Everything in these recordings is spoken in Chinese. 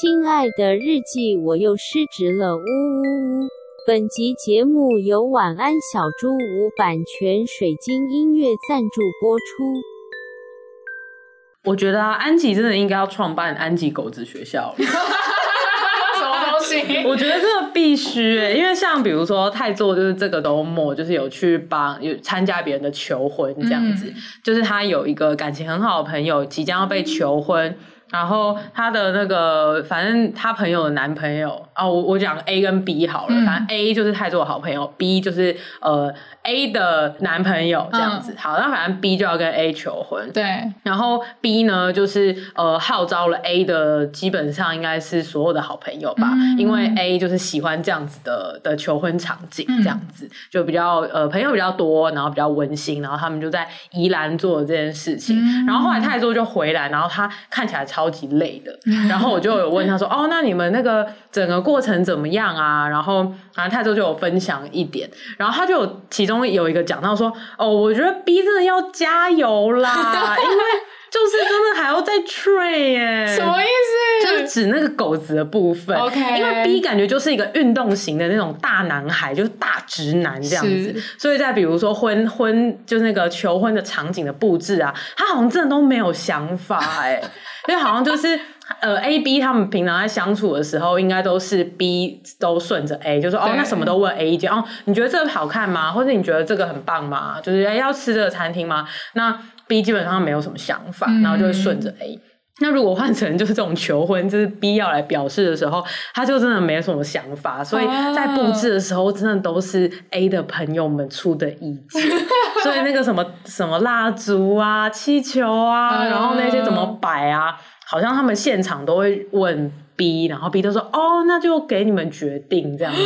亲爱的日记，我又失职了，呜呜呜！本集节目由晚安小猪屋版权水晶音乐赞助播出。我觉得啊，安吉真的应该要创办安吉狗子学校了。什么东西？我觉得这个必须诶、欸，因为像比如说太座，就是这个周末就是有去帮有参加别人的求婚这样子，嗯、就是他有一个感情很好的朋友即将要被求婚。嗯然后他的那个，反正他朋友的男朋友啊，我我讲 A 跟 B 好了，嗯、反正 A 就是太座好朋友，B 就是呃 A 的男朋友这样子。嗯、好，那反正 B 就要跟 A 求婚，对。然后 B 呢，就是呃号召了 A 的，基本上应该是所有的好朋友吧，嗯、因为 A 就是喜欢这样子的的求婚场景，这样子、嗯、就比较呃朋友比较多，然后比较温馨，然后他们就在宜兰做这件事情。嗯、然后后来泰做就回来，然后他看起来超。超级累的，然后我就有问他说：“哦，那你们那个整个过程怎么样啊？”然后啊，泰州就有分享一点，然后他就有其中有一个讲到说：“哦，我觉得 B 真的要加油啦，因为就是真的还要再 train 耶。”什么意思？就是指那个狗子的部分。OK，因为 B 感觉就是一个运动型的那种大男孩，就是大直男这样子，所以在比如说婚婚就是那个求婚的场景的布置啊，他好像真的都没有想法哎。因为好像就是呃，A、B 他们平常在相处的时候，应该都是 B 都顺着 A，就说哦，那什么都问 A 意见哦，你觉得这个好看吗？或者你觉得这个很棒吗？就是哎，要吃这个餐厅吗？那 B 基本上没有什么想法，然后就会顺着 A。嗯、那如果换成就是这种求婚，就是 B 要来表示的时候，他就真的没什么想法，所以在布置的时候，真的都是 A 的朋友们出的意见。所以那个什么什么蜡烛啊、气球啊，然后那些怎么摆啊，好像他们现场都会问 B，然后 B 都说哦，那就给你们决定这样子。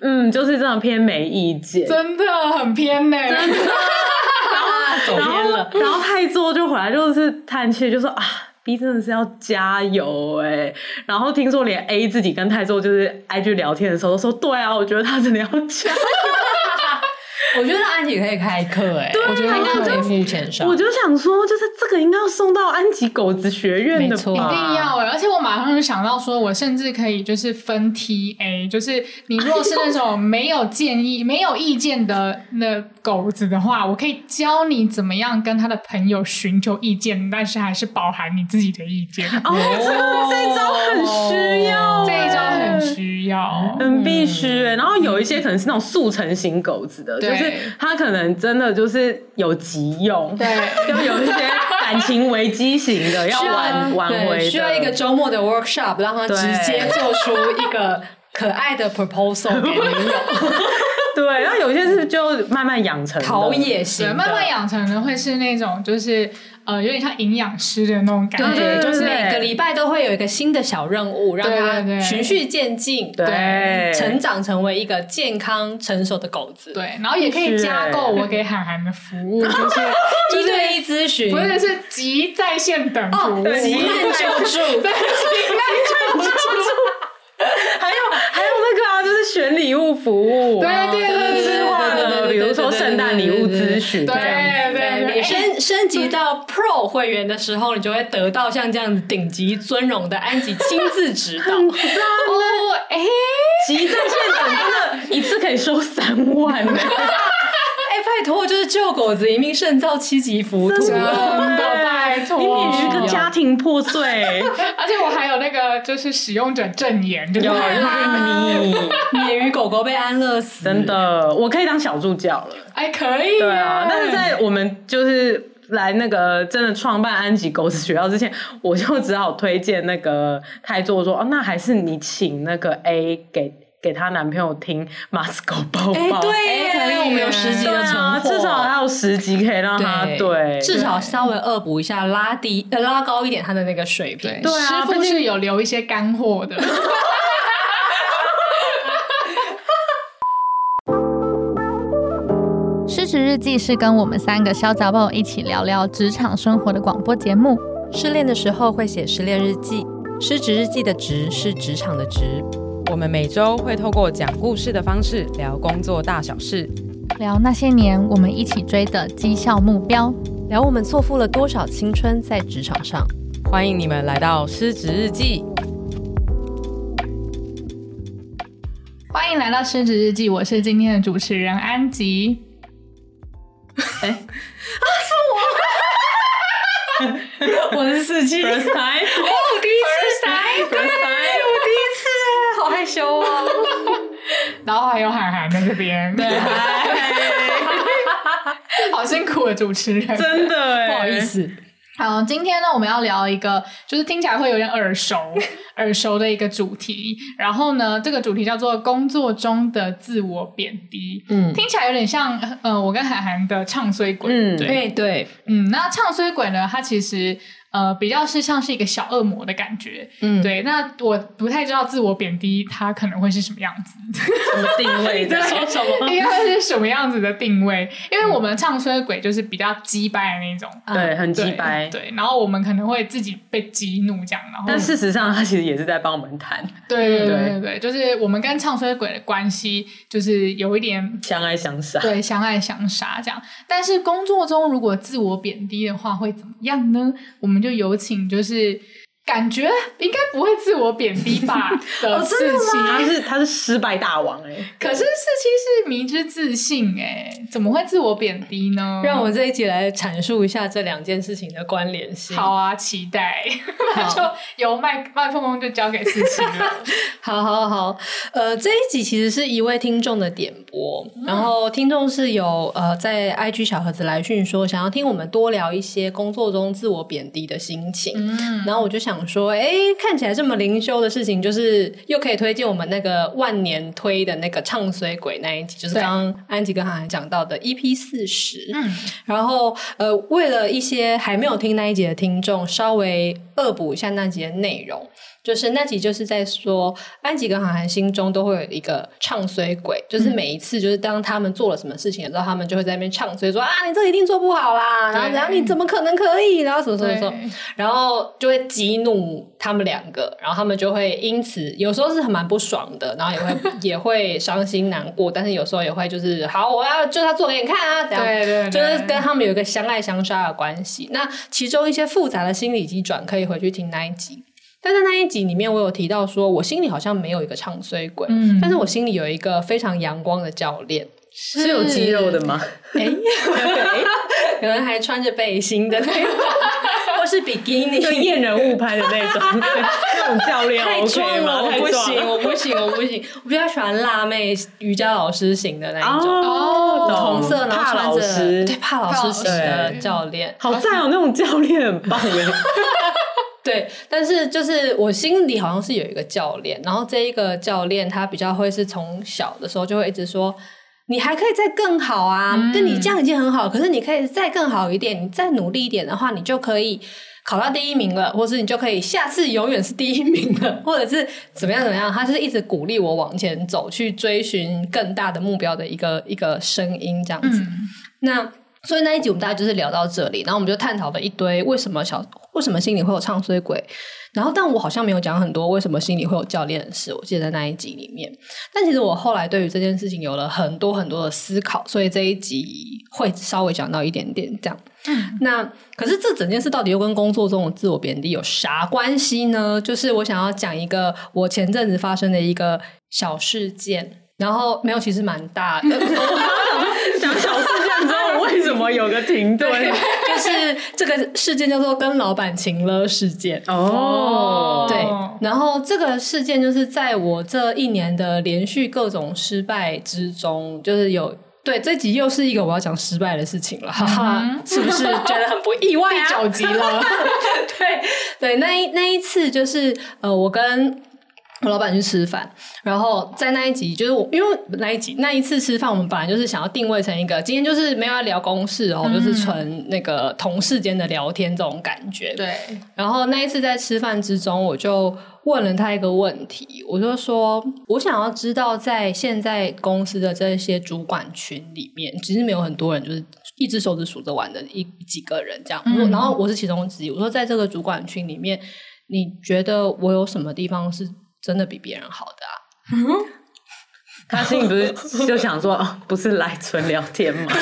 嗯，就是这样偏没意见，真的很偏呢，真的。然后走偏了，然后太座就回来就是叹气，就说啊，B 真的是要加油哎。然后听说连 A 自己跟泰座就是 IG 聊天的时候都说，对啊，我觉得他真的要加油。我觉得安吉可以开课哎，对我觉得他应该可以付钱上。我就想说，就是这个应该要送到安吉狗子学院的吧，一定要哎！而且我马上就想到说，我甚至可以就是分 TA，就是你如果是那种没有建议、没有意见的那狗子的话，我可以教你怎么样跟他的朋友寻求意见，但是还是包含你自己的意见。哦，这这一招很需要，这一招很需要，很必须哎。然后有一些可能是那种速成型狗子的，就是。他可能真的就是有急用，对，就有一些感情危机型的要挽挽回，需要一个周末的 workshop，让他直接做出一个可爱的 proposal 给女友。对，然后有些是就慢慢养成陶冶型，慢慢养成的会是那种就是。呃，有点像营养师的那种感觉，对就是每个礼拜都会有一个新的小任务，让它循序渐进，对，成长成为一个健康成熟的狗子。对，然后也可以加购我给涵涵的服务，就是 一对一咨询，不是是急在线等服务，急难救助，对，急难救助。就是选礼物服务，对对对对对，比如说圣诞礼物咨询，对对对，升升级到 Pro 会员的时候，你就会得到像这样子顶级尊荣的安吉亲自指导。哦，哎，急在线等真的一次可以收三万呢。拜托，就是救狗子一命胜造七级浮屠，真的拜托，你免于一个家庭破碎，而且我还有那个就是使用者证言，就是 你免于狗狗被安乐死，真的，我可以当小助教了，哎，可以，对啊，但是在我们就是来那个真的创办安吉狗子学校之前，我就只好推荐那个太座说，哦，那还是你请那个 A 给。给她男朋友听马斯狗抱抱，哎，对，可能我们有十集的存货，至少还有十集可以让他对，至少稍微恶补一下，拉低呃拉高一点他的那个水平。对，师傅是有留一些干货的。失职日记是跟我们三个小杂宝一起聊聊职场生活的广播节目。失恋的时候会写失恋日记，失职日记的职是职场的职。我们每周会透过讲故事的方式聊工作大小事，聊那些年我们一起追的绩效目标，聊我们错付了多少青春在职场上。欢迎你们来到失职日记。欢迎来到失职日记，我是今天的主持人安吉。哎，啊是我，我是四季，第一次，羞哦。然后还有海涵在这边，对，好辛苦的主持人，真的，不好意思。好，今天呢，我们要聊一个，就是听起来会有点耳熟、耳熟的一个主题。然后呢，这个主题叫做工作中的自我贬低。嗯，听起来有点像，呃，我跟海涵的唱衰鬼。嗯，对对，嗯，那唱衰鬼呢，它其实。呃，比较是像是一个小恶魔的感觉，嗯，对。那我不太知道自我贬低它可能会是什么样子，什么定位？在说什么？应该是什么样子的定位？因为我们唱衰鬼就是比较鸡掰的那种，对，很鸡掰，对。然后我们可能会自己被激怒这样，然后但事实上他其实也是在帮我们谈，对对对对对，就是我们跟唱衰鬼的关系就是有一点相爱相杀，对，相爱相杀这样。但是工作中如果自我贬低的话会怎么样呢？我们就有请，就是感觉应该不会自我贬低吧 的事情，他是他是失败大王哎、欸，可是四七是迷之自信哎、欸，怎么会自我贬低呢？让我这一集来阐述一下这两件事情的关联性。好啊，期待，那 就由麦麦克风就交给四七了。好好好，呃，这一集其实是一位听众的点播，嗯、然后听众是有呃在 IG 小盒子来讯说想要听我们多聊一些工作中自我贬低的心情，嗯，然后我就想说，哎，看起来这么灵修的事情，就是又可以推荐我们那个万年推的那个唱衰鬼那一集，就是刚刚安吉跟涵涵讲到的 EP 四十，嗯，然后呃，为了一些还没有听那一集的听众，稍微恶补一下那集的内容。就是那集就是在说，安吉跟海涵心中都会有一个唱衰鬼，就是每一次就是当他们做了什么事情的时候，他们就会在那边唱衰说啊，你这一定做不好啦，然后然后你怎么可能可以，然后什么什么什么，然后就会激怒他们两个，然后他们就会因此有时候是很蛮不爽的，然后也会 也会伤心难过，但是有时候也会就是好，我要就他做给你看啊，这样对对，就是跟他们有一个相爱相杀的关系。那其中一些复杂的心理机转，可以回去听那一集。但在那一集里面，我有提到说，我心里好像没有一个唱衰鬼，嗯，但是我心里有一个非常阳光的教练，是，是有肌肉的吗？哎、欸，可能还穿着背心的那种，或是比基尼，就验人物拍的那种，那种教练太壮了，我不行，我不行，我不行，我比较喜欢辣妹瑜伽老师型的那一种，哦，红色，然后穿着，对，帕老师型的教练，好赞哦，那种教练很棒耶。对，但是就是我心里好像是有一个教练，然后这一个教练他比较会是从小的时候就会一直说，你还可以再更好啊，跟、嗯、你这样已经很好，可是你可以再更好一点，你再努力一点的话，你就可以考到第一名了，或是你就可以下次永远是第一名了，或者是怎么样怎么样，他就是一直鼓励我往前走，去追寻更大的目标的一个一个声音这样子。嗯、那。所以那一集我们大家就是聊到这里，然后我们就探讨了一堆为什么小为什么心里会有唱衰鬼，然后但我好像没有讲很多为什么心里会有教练的事，我记得在那一集里面。但其实我后来对于这件事情有了很多很多的思考，所以这一集会稍微讲到一点点这样。嗯，那可是这整件事到底又跟工作中的自我贬低有啥关系呢？就是我想要讲一个我前阵子发生的一个小事件，然后没有，其实蛮大的。么有个停顿？就是这个事件叫做跟老板情了事件哦。对，然后这个事件就是在我这一年的连续各种失败之中，就是有对这集又是一个我要讲失败的事情了，哈哈、嗯，是不是觉得很不意外啊？第九集了，对对，那一那一次就是呃，我跟。我老板去吃饭，然后在那一集，就是我因为那一集那一次吃饭，我们本来就是想要定位成一个今天就是没有要聊公事哦，嗯、就是纯那个同事间的聊天这种感觉。对。然后那一次在吃饭之中，我就问了他一个问题，我就说，我想要知道在现在公司的这些主管群里面，其实没有很多人，就是一只手指数着完的一几个人这样。嗯、然后我是其中之一，我说在这个主管群里面，你觉得我有什么地方是？真的比别人好的啊！嗯、他心里不是就想说，哦、不是来纯聊天吗？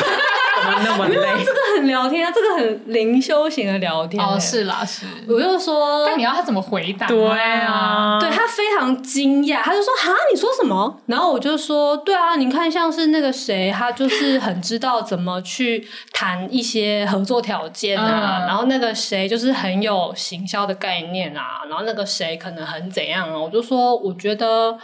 怎么那么累？这个很聊天啊，这个很灵修型的聊天。哦，是啦，是。我就说，但你要他怎么回答？对啊，对他非常常惊讶，他就说：“哈，你说什么？”然后我就说：“对啊，你看像是那个谁，他就是很知道怎么去谈一些合作条件啊。嗯、然后那个谁就是很有行销的概念啊。然后那个谁可能很怎样啊。”我就说：“我觉得。”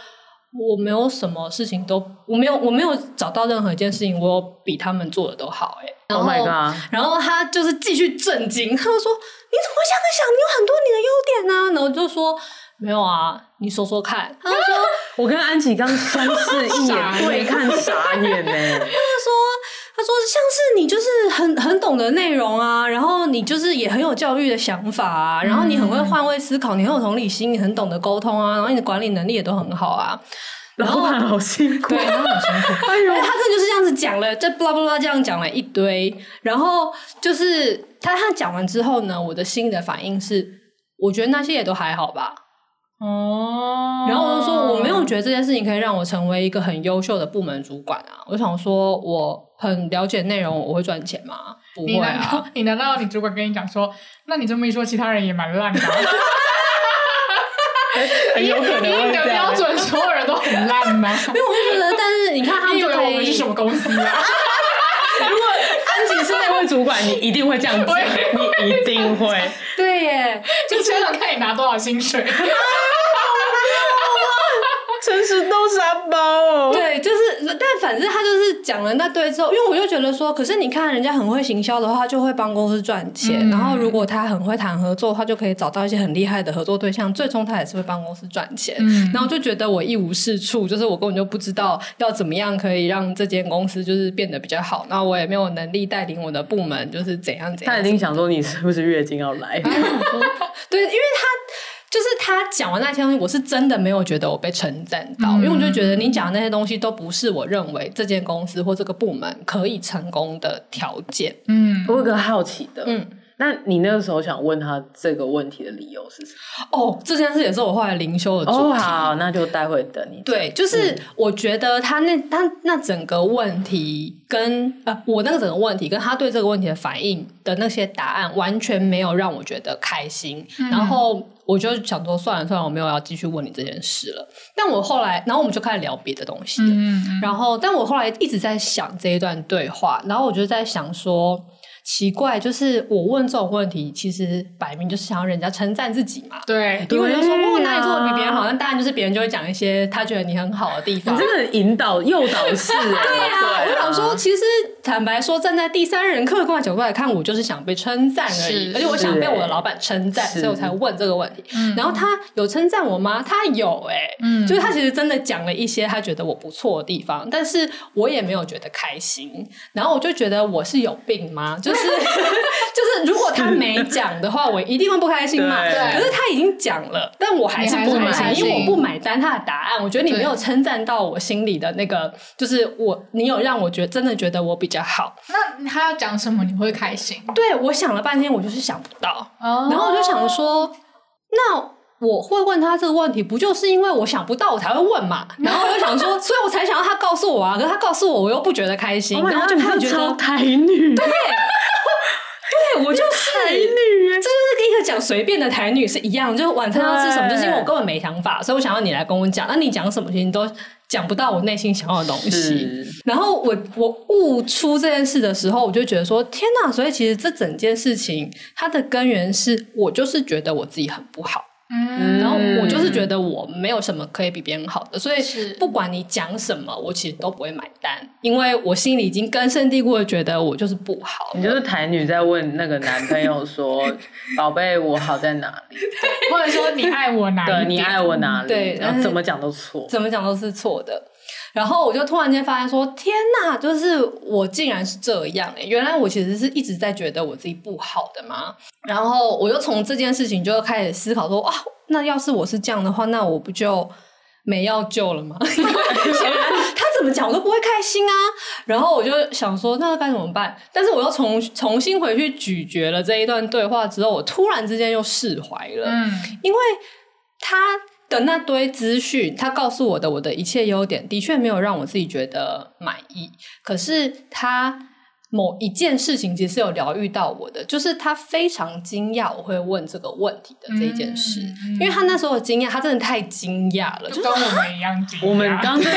我没有什么事情都，我没有，我没有找到任何一件事情，我比他们做的都好哎。然后，Oh my God. 然后他就是继续震惊，他就说：“你怎么会这样想？你有很多你的优点啊。”然后我就说：“没有啊，你说说看。”他就说：“ 我跟安琪刚相视一眼，对看傻眼呢。”他就说。他说：“像是你就是很很懂得内容啊，然后你就是也很有教育的想法啊，然后你很会换位思考，你很有同理心，你很懂得沟通啊，然后你的管理能力也都很好啊。”然后他好辛苦，对，他很辛苦。哎呦，他真的就是这样子讲了，这巴拉巴拉这样讲了一堆，然后就是他他讲完之后呢，我的心的反应是，我觉得那些也都还好吧。哦，然后我就说我没有觉得这件事情可以让我成为一个很优秀的部门主管啊。我想说我很了解内容，我会赚钱吗？不会啊。你难道你主管跟你讲说，那你这么一说，其他人也蛮烂的？很有可能。以你的标准，所有人都很烂吗？没有，我就觉得，但是你看他们就可以，以为我们是什么公司啊？如果安吉是那位主管，你一定会这样子，你一定会。对耶，就想想看你拿多少薪水。诚实豆沙包哦，对，就是，但反正他就是讲了那堆之后，因为我就觉得说，可是你看人家很会行销的话，就会帮公司赚钱，嗯、然后如果他很会谈合作，他就可以找到一些很厉害的合作对象，最终他也是会帮公司赚钱。嗯、然后就觉得我一无是处，就是我根本就不知道要怎么样可以让这间公司就是变得比较好，然后我也没有能力带领我的部门，就是怎样怎样。他一定想说你是不是月经要来？对，因为他。就是他讲完那些东西，我是真的没有觉得我被称赞到，嗯、因为我就觉得你讲的那些东西都不是我认为这间公司或这个部门可以成功的条件。嗯，我有个好奇的，嗯。那你那个时候想问他这个问题的理由是什么？哦，这件事也是我后来灵修的主题。哦，好，那就待会等你。对，就是我觉得他那他那整个问题跟呃，我那个整个问题跟他对这个问题的反应的那些答案，完全没有让我觉得开心。嗯、然后我就想说，算了算了，我没有要继续问你这件事了。但我后来，然后我们就开始聊别的东西。嗯嗯。然后，但我后来一直在想这一段对话，然后我就在想说。奇怪，就是我问这种问题，其实摆明就是想要人家称赞自己嘛。对，因为就说，如果哪里做的比别人好，那当然就是别人就会讲一些他觉得你很好的地方。你真的很引导、诱导式。对啊，我想说，其实坦白说，站在第三人客观的角度来看，我就是想被称赞而已，而且我想被我的老板称赞，所以我才问这个问题。然后他有称赞我吗？他有哎，嗯，就是他其实真的讲了一些他觉得我不错的地方，但是我也没有觉得开心。然后我就觉得我是有病吗？就。就是就是，如果他没讲的话，我一定会不开心嘛。可是他已经讲了，但我还是不开心，因为我不买单他的答案。我觉得你没有称赞到我心里的那个，就是我，你有让我觉得真的觉得我比较好。那他要讲什么你会开心？对，我想了半天，我就是想不到。然后我就想说，那我会问他这个问题，不就是因为我想不到，我才会问嘛？然后我就想说，所以我才想要他告诉我啊。可是他告诉我，我又不觉得开心，然后就开始觉得台女。对。对，我就 是台女，这就是一个讲随便的台女是一样，就是晚餐要吃什么，就是因为我根本没想法，所以我想要你来跟我讲。那你讲什么，其实你都讲不到我内心想要的东西。然后我我悟出这件事的时候，我就觉得说，天哪！所以其实这整件事情它的根源是我就是觉得我自己很不好。嗯，然后我就是觉得我没有什么可以比别人好的，所以不管你讲什么，我其实都不会买单，因为我心里已经根深蒂固的觉得我就是不好。你就是台女在问那个男朋友说：“宝贝，我好在哪里？” 或者说你爱我哪里？对，你爱我哪里？对，然后怎么讲都错，怎么讲都是错的。然后我就突然间发现说：“天哪，就是我竟然是这样欸！原来我其实是一直在觉得我自己不好的嘛。”然后我又从这件事情就开始思考说：“啊，那要是我是这样的话，那我不就没药救了吗？他怎么讲我都不会开心啊。”然后我就想说：“那该怎么办？”但是我又重重新回去咀嚼了这一段对话之后，我突然之间又释怀了。嗯，因为他。的那堆资讯，他告诉我的我的一切优点，的确没有让我自己觉得满意。可是他某一件事情其实是有疗愈到我的，就是他非常惊讶我会问这个问题的这一件事，嗯嗯、因为他那时候的惊讶，他真的太惊讶了，就跟我们一样惊讶。我们刚刚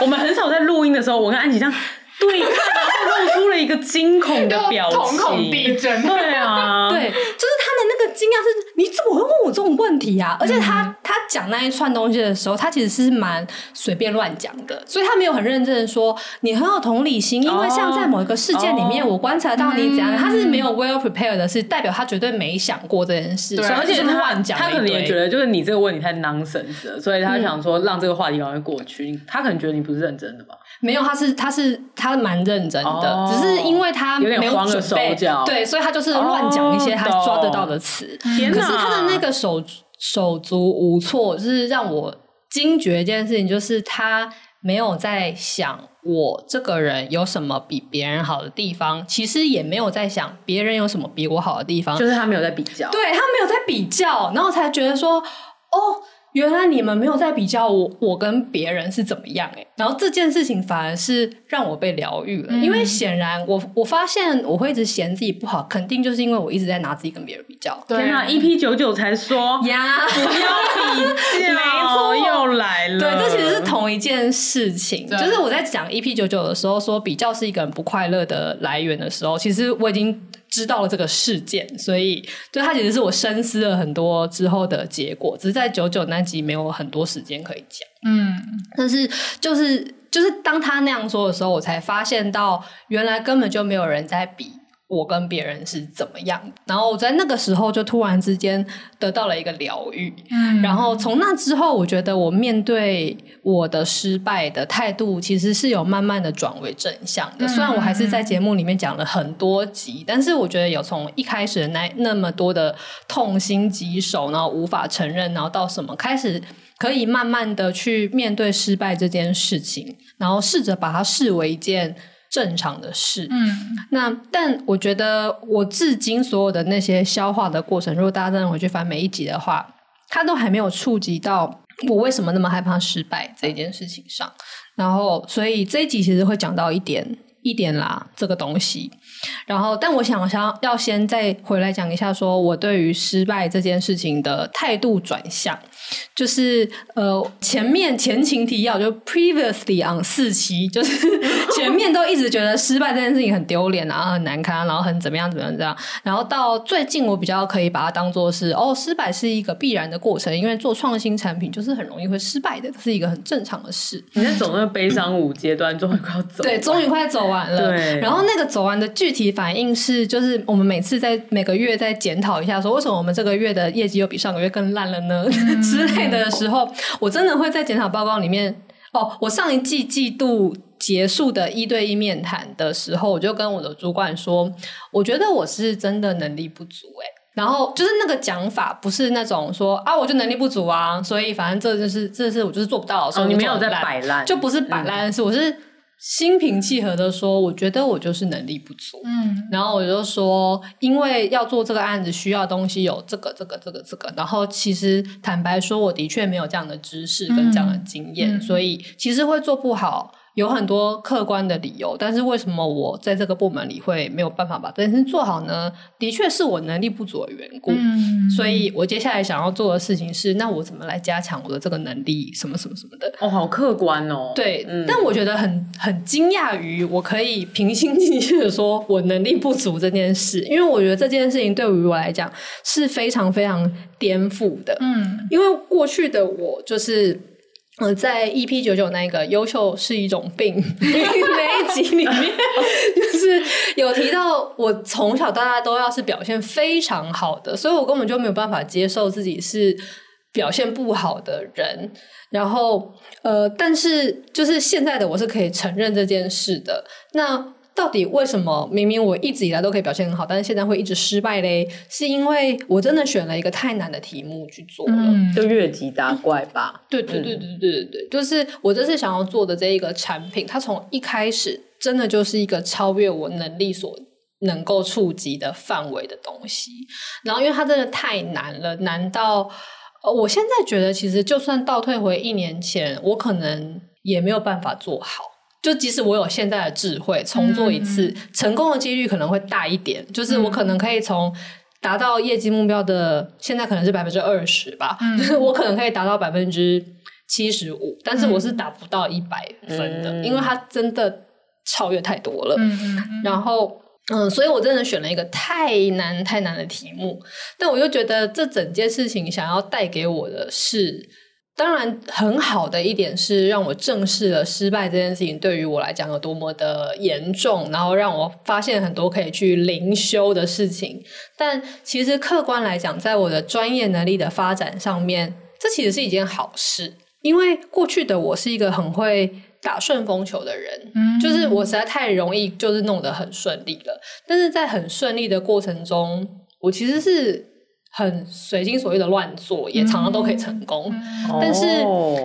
我们很少在录音的时候，我跟安吉这样对看，然后露出了一个惊恐的表情，瞳孔地震。对啊，对，就是他的那个惊讶是，你怎么会问我这种问题啊？而且他、嗯、他讲那一串东西的时候，他其实是蛮随便乱讲的，所以他没有很认真的说你很有同理心，因为像在某一个事件里面，我观察到你怎样，哦、他是没有 well prepared 的，是代表他绝对没想过这件事，对而且他乱讲，他可能也觉得就是你这个问题太 nonsense 了，所以他想说让这个话题赶快过去，嗯、他可能觉得你不是认真的吧。没有，他是他是他蛮认真的，哦、只是因为他没有准备，有点慌了手脚，对，所以他就是乱讲一些他抓得到的词。哦、可是他的那个手手足无措，就是让我惊觉一件事情，就是他没有在想我这个人有什么比别人好的地方，其实也没有在想别人有什么比我好的地方，就是他没有在比较，对，他没有在比较，然后才觉得说，哦。原来你们没有在比较我，我跟别人是怎么样诶，然后这件事情反而是让我被疗愈了，嗯、因为显然我我发现我会一直嫌自己不好，肯定就是因为我一直在拿自己跟别人比较。天哪，EP 九九才说呀，不要比较，没错，又来了。对，这其实是同一件事情，就是我在讲 EP 九九的时候说比较是一个人不快乐的来源的时候，其实我已经。知道了这个事件，所以就它其实是我深思了很多之后的结果，只是在九九那集没有很多时间可以讲。嗯，但是就是就是当他那样说的时候，我才发现到原来根本就没有人在比。我跟别人是怎么样？然后我在那个时候就突然之间得到了一个疗愈，嗯，然后从那之后，我觉得我面对我的失败的态度其实是有慢慢的转为正向的。虽然我还是在节目里面讲了很多集，但是我觉得有从一开始那那么多的痛心疾首，然后无法承认，然后到什么开始可以慢慢的去面对失败这件事情，然后试着把它视为一件。正常的事，嗯，那但我觉得我至今所有的那些消化的过程，如果大家真的回去翻每一集的话，它都还没有触及到我为什么那么害怕失败这件事情上。然后，所以这一集其实会讲到一点一点啦，这个东西。然后，但我想想要先再回来讲一下，说我对于失败这件事情的态度转向。就是呃，前面前情提要就 previously on 四期，就是 前面都一直觉得失败这件事情很丢脸啊，很难堪，然后很怎么样怎么样这样，然后到最近我比较可以把它当做是哦，失败是一个必然的过程，因为做创新产品就是很容易会失败的，这是一个很正常的事。你在走那个悲伤五阶段，终于快要走，对，终于快走完了。对，然后那个走完的具体反应是，就是我们每次在每个月在检讨一下，说为什么我们这个月的业绩又比上个月更烂了呢？之类的时候，我真的会在检讨报告里面哦。我上一季季度结束的一对一面谈的时候，我就跟我的主管说，我觉得我是真的能力不足诶。然后就是那个讲法，不是那种说啊，我就能力不足啊，所以反正这就是这是我就是做不到，所以、哦、你没有在摆烂，就不是摆烂的事，我是。心平气和的说，我觉得我就是能力不足。嗯，然后我就说，因为要做这个案子，需要东西有这个、这个、这个、这个。然后其实坦白说，我的确没有这样的知识跟这样的经验，嗯、所以其实会做不好。有很多客观的理由，但是为什么我在这个部门里会没有办法把这件事做好呢？的确是我能力不足的缘故。嗯，所以我接下来想要做的事情是，那我怎么来加强我的这个能力？什么什么什么的？哦，好客观哦。对，嗯、但我觉得很很惊讶于我可以平心静气的说我能力不足这件事，因为我觉得这件事情对于我来讲是非常非常颠覆的。嗯，因为过去的我就是。呃，在 EP 九九那个优秀是一种 病那一集里面，就是有提到我从小到大都要是表现非常好的，所以我根本就没有办法接受自己是表现不好的人。然后，呃，但是就是现在的我是可以承认这件事的。那。到底为什么明明我一直以来都可以表现很好，但是现在会一直失败嘞？是因为我真的选了一个太难的题目去做了，嗯、就越级打怪吧。对对对对对对对，就是我这次想要做的这一个产品，它从一开始真的就是一个超越我能力所能够触及的范围的东西。然后，因为它真的太难了，难到呃，我现在觉得其实就算倒退回一年前，我可能也没有办法做好。就即使我有现在的智慧，重做一次，嗯、成功的几率可能会大一点。就是我可能可以从达到业绩目标的，现在可能是百分之二十吧，就是、嗯、我可能可以达到百分之七十五，但是我是达不到一百分的，嗯、因为它真的超越太多了。然后，嗯，所以我真的选了一个太难太难的题目，但我又觉得这整件事情想要带给我的是。当然，很好的一点是让我正视了失败这件事情对于我来讲有多么的严重，然后让我发现很多可以去灵修的事情。但其实客观来讲，在我的专业能力的发展上面，这其实是一件好事，因为过去的我是一个很会打顺风球的人，嗯，就是我实在太容易就是弄得很顺利了。但是在很顺利的过程中，我其实是。很随心所欲的乱做，也常常都可以成功。嗯、但是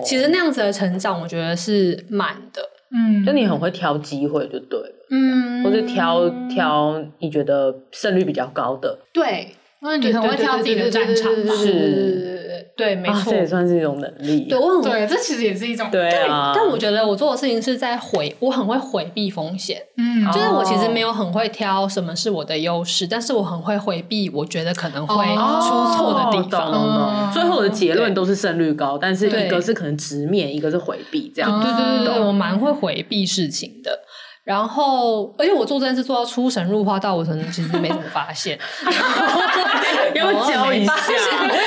其实那样子的成长，我觉得是慢的。嗯，就你很会挑机会就对了。嗯，或者挑挑你觉得胜率比较高的。对，因为你很会挑自己的战场。是。对，没错，啊，这也算是一种能力。对，我很对，这其实也是一种对啊。但我觉得我做的事情是在回，我很会回避风险。嗯，就是我其实没有很会挑什么是我的优势，但是我很会回避我觉得可能会出错的地方。哦，最后的结论都是胜率高，但是一个是可能直面，一个是回避，这样。对对对对，我蛮会回避事情的。然后，而且我做这件事做到出神入化，到我可能其实没怎么发现。给我教一下，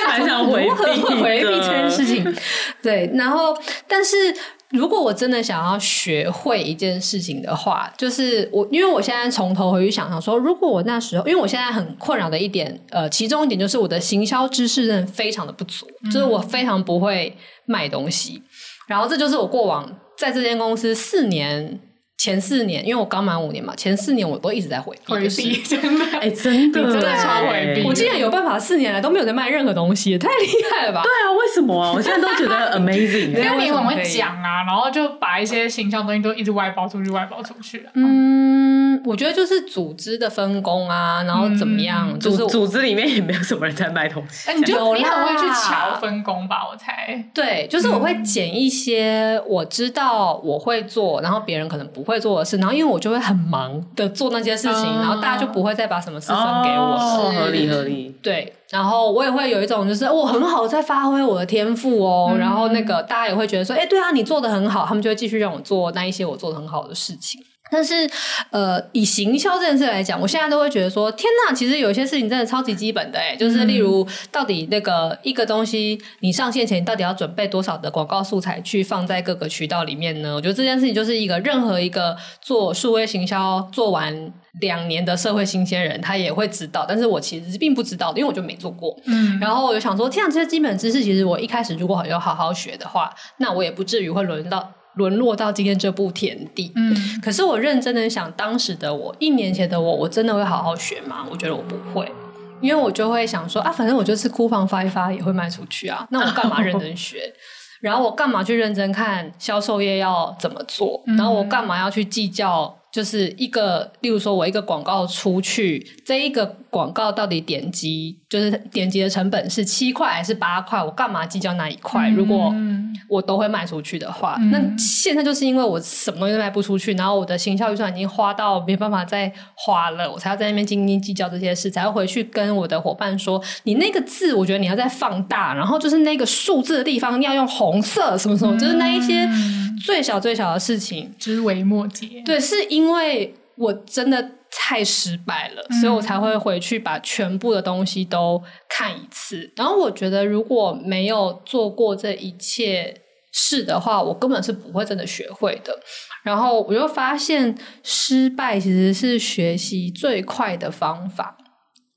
还想回避回避这件事情。对，然后，但是如果我真的想要学会一件事情的话，就是我，因为我现在从头回去想想说，如果我那时候，因为我现在很困扰的一点，呃，其中一点就是我的行销知识真的非常的不足，嗯、就是我非常不会卖东西。然后，这就是我过往在这间公司四年。前四年，因为我刚满五年嘛，前四年我都一直在回避，回避 真的，哎，真的，真的超回避。我竟然有办法四年来都没有在卖任何东西，太厉害了吧？对啊，为什么啊？我现在都觉得 amazing，因为你很会讲啊，然后就把一些形象东西都一直外包出去，外包出去。嗯，我觉得就是组织的分工啊，然后怎么样，就是组织里面也没有什么人在卖东西。你就你很会去瞧分工吧？我猜，对，就是我会捡一些我知道我会做，然后别人可能不。会做的事，然后因为我就会很忙的做那些事情，嗯、然后大家就不会再把什么事分给我。哦，合理合理。对，然后我也会有一种就是我很好在发挥我的天赋哦，嗯、然后那个大家也会觉得说，哎，对啊，你做的很好，他们就会继续让我做那一些我做的很好的事情。但是，呃，以行销这件事来讲，我现在都会觉得说，天呐，其实有些事情真的超级基本的，诶就是例如，到底那个一个东西，你上线前，你到底要准备多少的广告素材去放在各个渠道里面呢？我觉得这件事情就是一个任何一个做数位行销做完两年的社会新鲜人，他也会知道。但是我其实是并不知道的，因为我就没做过。嗯，然后我就想说，天哪，这些基本知识，其实我一开始如果有好好学的话，那我也不至于会轮到。沦落到今天这步田地，嗯，可是我认真的想，当时的我，一年前的我，我真的会好好学吗？我觉得我不会，因为我就会想说啊，反正我就是库房发一发也会卖出去啊，那我干嘛认真学？然后我干嘛去认真看销售业要怎么做？然后我干嘛要去计较？就是一个，例如说，我一个广告出去，这一个广告到底点击，就是点击的成本是七块还是八块？我干嘛计较那一块？如果我都会卖出去的话，嗯、那现在就是因为我什么东西都卖不出去，然后我的行销预算已经花到没办法再花了，我才要在那边斤斤计较这些事，才要回去跟我的伙伴说，你那个字，我觉得你要再放大，然后就是那个数字的地方你要用红色，什么什么，就是那一些最小最小的事情，枝微末节。对，是因。因为我真的太失败了，所以我才会回去把全部的东西都看一次。然后我觉得，如果没有做过这一切事的话，我根本是不会真的学会的。然后我就发现，失败其实是学习最快的方法。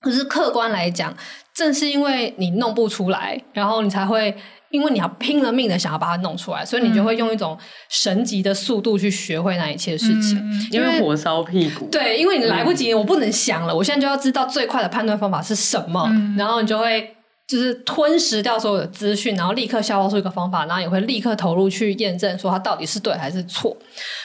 可是客观来讲，正是因为你弄不出来，然后你才会。因为你要拼了命的想要把它弄出来，所以你就会用一种神级的速度去学会那一切事情。嗯、因为火烧屁股。对，因为你来不及，嗯、我不能想了，我现在就要知道最快的判断方法是什么，嗯、然后你就会就是吞噬掉所有的资讯，然后立刻消化出一个方法，然后也会立刻投入去验证说它到底是对还是错。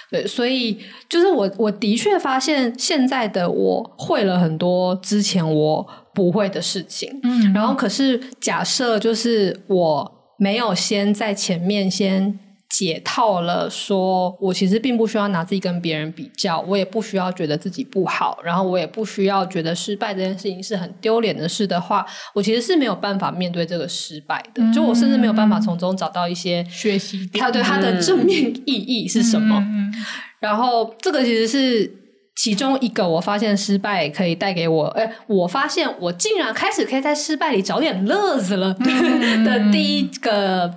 对，所以就是我我的确发现现在的我会了很多之前我不会的事情。嗯，然后可是假设就是我。没有先在前面先解套了，说我其实并不需要拿自己跟别人比较，我也不需要觉得自己不好，然后我也不需要觉得失败这件事情是很丢脸的事的话，我其实是没有办法面对这个失败的。嗯、就我甚至没有办法从中找到一些学习，它对它的正面意义是什么。嗯、然后这个其实是其中一个我发现失败可以带给我，哎，我发现我竟然开始可以在失败里找点乐子了、嗯、的第一个。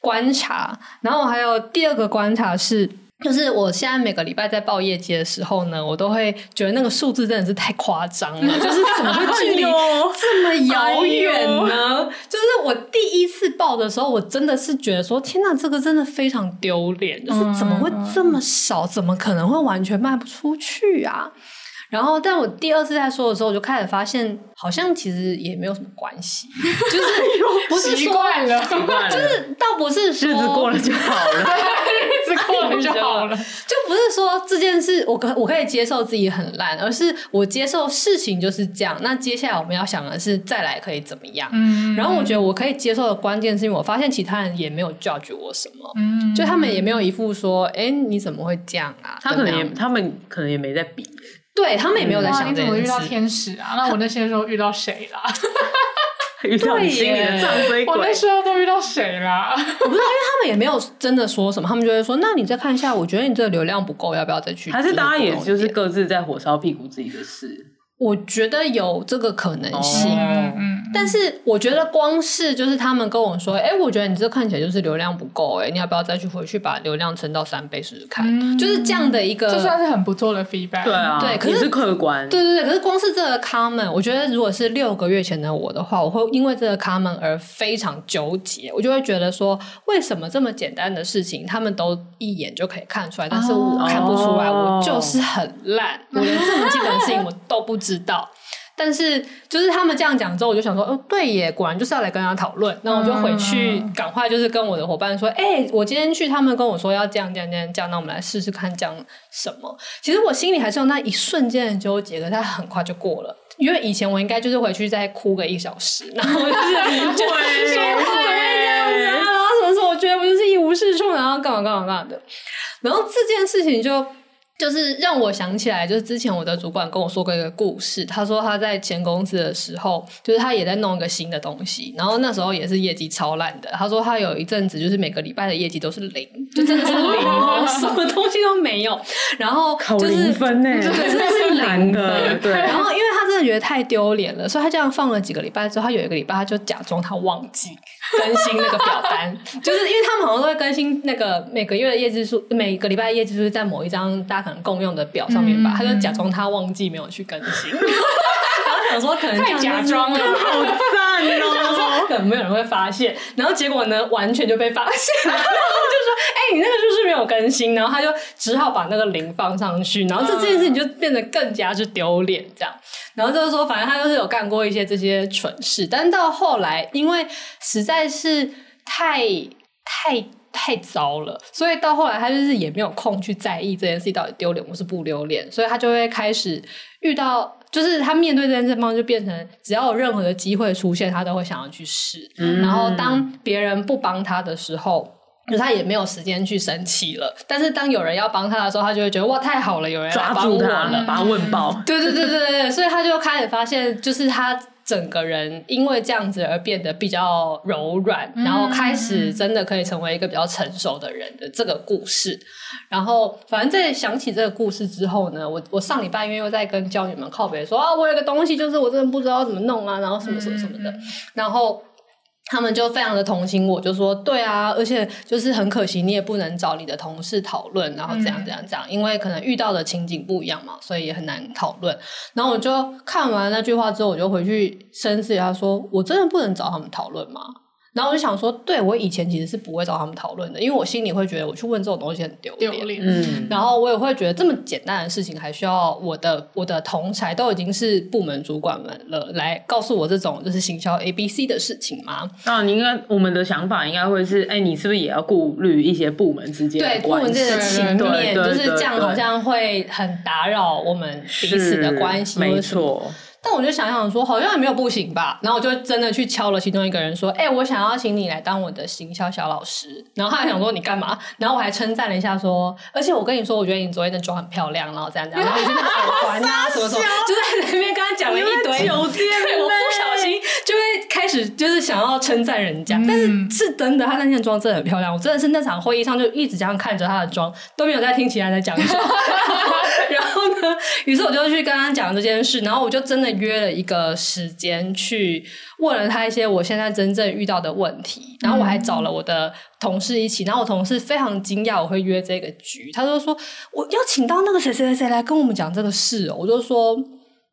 观察，然后还有第二个观察是，就是我现在每个礼拜在报业绩的时候呢，我都会觉得那个数字真的是太夸张了，就是怎么会距离 这么遥远呢？哎、就是我第一次报的时候，我真的是觉得说，天哪，这个真的非常丢脸，就是怎么会这么少？怎么可能会完全卖不出去啊？然后，但我第二次在说的时候，我就开始发现，好像其实也没有什么关系，就是不是说习惯了，就是倒不是说日子过了就好了，日子过了就好了，就不是说这件事我可我可以接受自己很烂，而是我接受事情就是这样。那接下来我们要想的是再来可以怎么样？嗯，然后我觉得我可以接受的关键是因为我发现其他人也没有 judge 我什么，嗯，就他们也没有一副说，哎，你怎么会这样啊？他可能也他们可能也没在比。对他们也没有在想、嗯、你怎么遇到天使啊？那我那些时候遇到谁啦？遇到你心里的藏水鬼。我那时候都遇到谁啦？我不知道，因为他们也没有真的说什么，他们就会说：“那你再看一下，我觉得你这个流量不够，要不要再去？”还是大家也就是各自在火烧屁股自己的事。我觉得有这个可能性，哦、但是我觉得光是就是他们跟我说，哎、欸，我觉得你这看起来就是流量不够，哎，你要不要再去回去把流量撑到三倍试试看？嗯、就是这样的一个，这算是很不错的 feedback。对啊，对，可是，是客观，对对对，可是光是这个 comment，我觉得如果是六个月前的我的话，我会因为这个 comment 而非常纠结，我就会觉得说，为什么这么简单的事情他们都一眼就可以看出来，但是我看不出来，哦、我就是很烂，我连这么基本的事情我都不知道。但是，就是他们这样讲之后，我就想说，哦，对耶，果然就是要来跟他讨论。然后我就回去，赶快就是跟我的伙伴说，哎、欸，我今天去，他们跟我说要这样这样这样这样，那我们来试试看讲什么。其实我心里还是有那一瞬间的纠结，可是他很快就过了。因为以前我应该就是回去再哭个一小时，然后就是就说会这样子啊，然后什么时候我觉得我就是一无是处，然后干嘛干嘛干嘛的。然后这件事情就。就是让我想起来，就是之前我的主管跟我说过一个故事。他说他在前公司的时候，就是他也在弄一个新的东西，然后那时候也是业绩超烂的。他说他有一阵子就是每个礼拜的业绩都是零，就真的是零哦，什么东西都没有。然后就是分呢，对，真的是零的。对。然后因为他真的觉得太丢脸了，所以他这样放了几个礼拜之后，他有一个礼拜他就假装他忘记更新那个表单，就是因为他们好像都会更新那个每个月的业绩数，每个礼拜的业绩数在某一张大。可能共用的表上面吧，嗯、他就假装他忘记没有去更新，然后想说可能太假装了，好赞哦，可能没有人会发现，然后结果呢，完全就被发现了，然后就说：“哎、欸，你那个就是没有更新。”然后他就只好把那个零放上去，然后这件事情就变得更加之丢脸，这样。然后就是说，反正他就是有干过一些这些蠢事，但到后来，因为实在是太太。太糟了，所以到后来他就是也没有空去在意这件事情到底丢脸或是不丢脸，所以他就会开始遇到，就是他面对这件事情就变成，只要有任何的机会出现，他都会想要去试。嗯、然后当别人不帮他的时候，就他也没有时间去生气了。但是当有人要帮他的时候，他就会觉得哇，太好了，有人来帮我了，抓住他，把他问爆。对对对对对，所以他就开始发现，就是他。整个人因为这样子而变得比较柔软，然后开始真的可以成为一个比较成熟的人的这个故事。然后，反正在想起这个故事之后呢，我我上礼拜因为又在跟教女们靠北说啊，我有个东西就是我真的不知道怎么弄啊，然后什么什么什么的，然后。他们就非常的同情我，就说对啊，而且就是很可惜，你也不能找你的同事讨论，然后怎样怎样怎样，因为可能遇到的情景不一样嘛，所以也很难讨论。然后我就看完那句话之后，我就回去深思一下，说我真的不能找他们讨论吗？然后我就想说，对，我以前其实是不会找他们讨论的，因为我心里会觉得我去问这种东西很丢脸。丢脸。嗯。然后我也会觉得这么简单的事情还需要我的我的同才都已经是部门主管们了来告诉我这种就是行销 A B C 的事情吗？啊，你应该我们的想法应该会是，哎，你是不是也要顾虑一些部门之间的关系？对，部门之间的情面，就是这样，好像会很打扰我们彼此的关系。没错。但我就想想说，好像也没有不行吧。然后我就真的去敲了其中一个人，说：“哎、欸，我想要请你来当我的行销小老师。”然后他还想说：“你干嘛？”然后我还称赞了一下，说：“而且我跟你说，我觉得你昨天的妆很漂亮。”然后这样这样，然后你那个耳环啊 什么什么，就在那边跟他讲了一堆。酒店，我不小心开始就是想要称赞人家，嗯、但是是真的，他那件妆真的很漂亮。我真的是那场会议上就一直这样看着他的妆，都没有在听其他人在讲什么。然后呢，于是我就去跟他讲这件事，然后我就真的约了一个时间去问了他一些我现在真正遇到的问题，然后我还找了我的同事一起，然后我同事非常惊讶我会约这个局，他就说我要请到那个谁谁谁谁来跟我们讲这个事哦，我就说。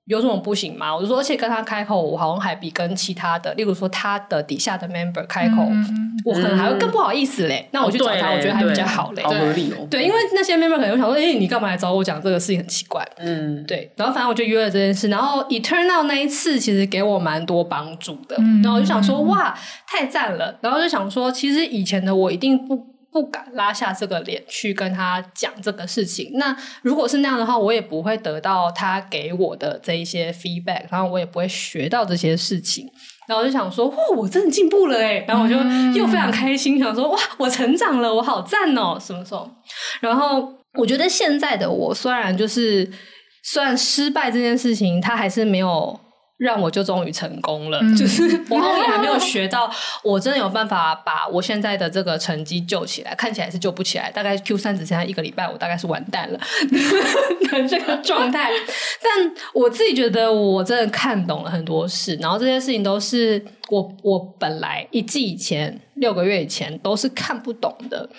有什么不行吗？我就说，而且跟他开口，我好像还比跟其他的，例如说他的底下的 member 开口，嗯、我可能还会更不好意思嘞。嗯、那我去找他，我觉得还比较好嘞，好合理哦。对，因为那些 member 可能会想说，哎、欸，你干嘛来找我讲这个事情，很奇怪。嗯，对。然后反正我就约了这件事，然后 Eternal 那一次其实给我蛮多帮助的。嗯、然后我就想说，哇，太赞了。然后就想说，其实以前的我一定不。不敢拉下这个脸去跟他讲这个事情。那如果是那样的话，我也不会得到他给我的这一些 feedback，然后我也不会学到这些事情。然后我就想说，哇，我真的进步了诶。然后我就又非常开心，想说，哇，我成长了，我好赞哦，什么时候？然后我觉得现在的我，虽然就是虽然失败这件事情，他还是没有。让我就终于成功了，嗯、就是我后面还没有 学到，我真的有办法把我现在的这个成绩救起来，看起来是救不起来，大概 Q 三只剩下一个礼拜，我大概是完蛋了 的这个状态。但我自己觉得我真的看懂了很多事，然后这些事情都是我我本来一季以前六个月以前都是看不懂的。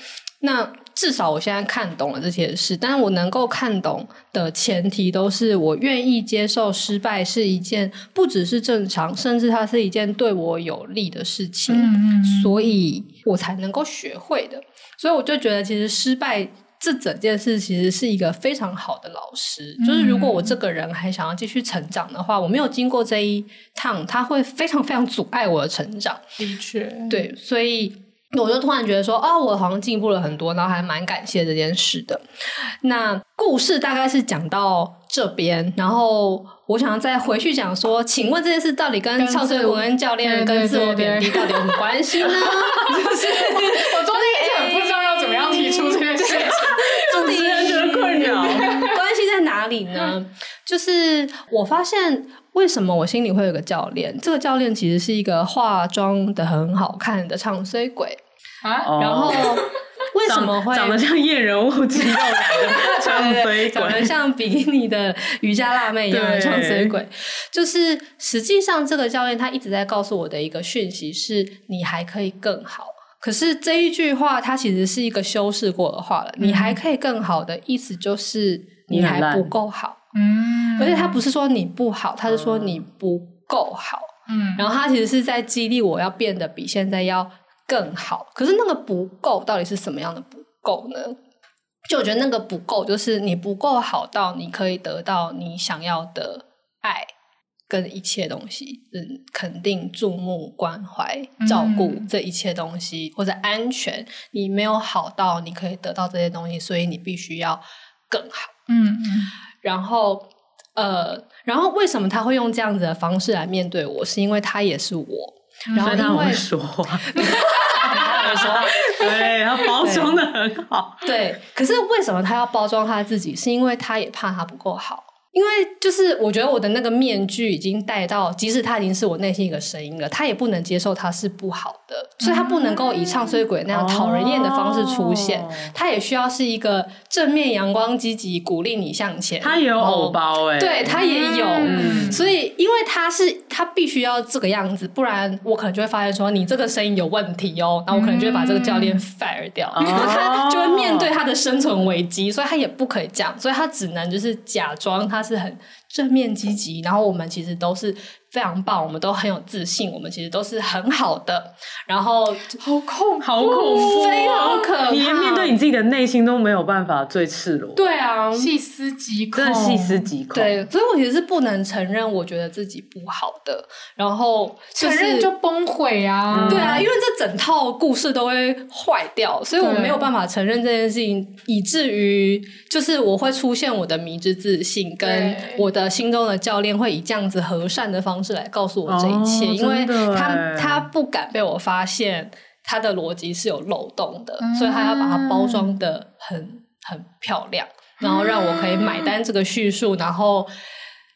那至少我现在看懂了这些事，但是我能够看懂的前提都是我愿意接受失败是一件不只是正常，甚至它是一件对我有利的事情，嗯嗯，所以我才能够学会的。所以我就觉得，其实失败这整件事其实是一个非常好的老师。就是如果我这个人还想要继续成长的话，我没有经过这一趟，他会非常非常阻碍我的成长。的确，对，所以。我就突然觉得说，哦，我好像进步了很多，然后还蛮感谢这件事的。那故事大概是讲到这边，然后我想要再回去讲说，请问这件事到底跟唱衰文恩教练跟自我贬低到底有什么关系呢？就是 哪里呢？就是我发现。为什么我心里会有个教练？这个教练其实是一个化妆的很好看的唱衰鬼啊。然后为什么会长，长得像验人物肌肉男的唱衰鬼，长得像比基尼的瑜伽辣妹一样的唱衰鬼？就是实际上这个教练他一直在告诉我的一个讯息是：你还可以更好。可是这一句话它其实是一个修饰过的话了。嗯、你还可以更好的意思就是你还不够好。嗯，而且他不是说你不好，他是说你不够好。嗯，然后他其实是在激励我要变得比现在要更好。可是那个不够到底是什么样的不够呢？就我觉得那个不够，就是你不够好到你可以得到你想要的爱跟一切东西，嗯，肯定、注目、关怀、照顾这一切东西，嗯、或者安全，你没有好到你可以得到这些东西，所以你必须要更好。嗯嗯。然后，呃，然后为什么他会用这样子的方式来面对我？是因为他也是我，嗯、然后他会说话，他会说，对，他包装的很好，对。可是为什么他要包装他自己？是因为他也怕他不够好。因为就是我觉得我的那个面具已经戴到，即使他已经是我内心一个声音了，他也不能接受他是不好的，所以他不能够以唱衰鬼那样讨人厌的方式出现。哦、他也需要是一个正面、阳光、积极、鼓励你向前。他也有偶包哎，对他也有，嗯、所以因为他是他必须要这个样子，不然我可能就会发现说你这个声音有问题哦，然后我可能就会把这个教练 fire 掉，嗯、他就会面对他的生存危机，所以他也不可以这样，所以他只能就是假装他。是很正面积极，然后我们其实都是非常棒，我们都很有自信，我们其实都是很好的。然后好恐，好恐怖，非常可怕。你连面对你自己的内心都没有办法最赤裸。对啊，细思极恐，真的细思极恐。对，所以我其实是不能承认，我觉得自己不好的，然后、就是、承认就崩毁啊、嗯。对啊，因为这整套故事都会坏掉，所以我没有办法承认这件事情，以至于就是我会出现我的迷之自信，跟我的心中的教练会以这样子和善的方式。是来告诉我这一切，哦、因为他他不敢被我发现他的逻辑是有漏洞的，嗯、所以他要把它包装的很很漂亮，然后让我可以买单这个叙述，然后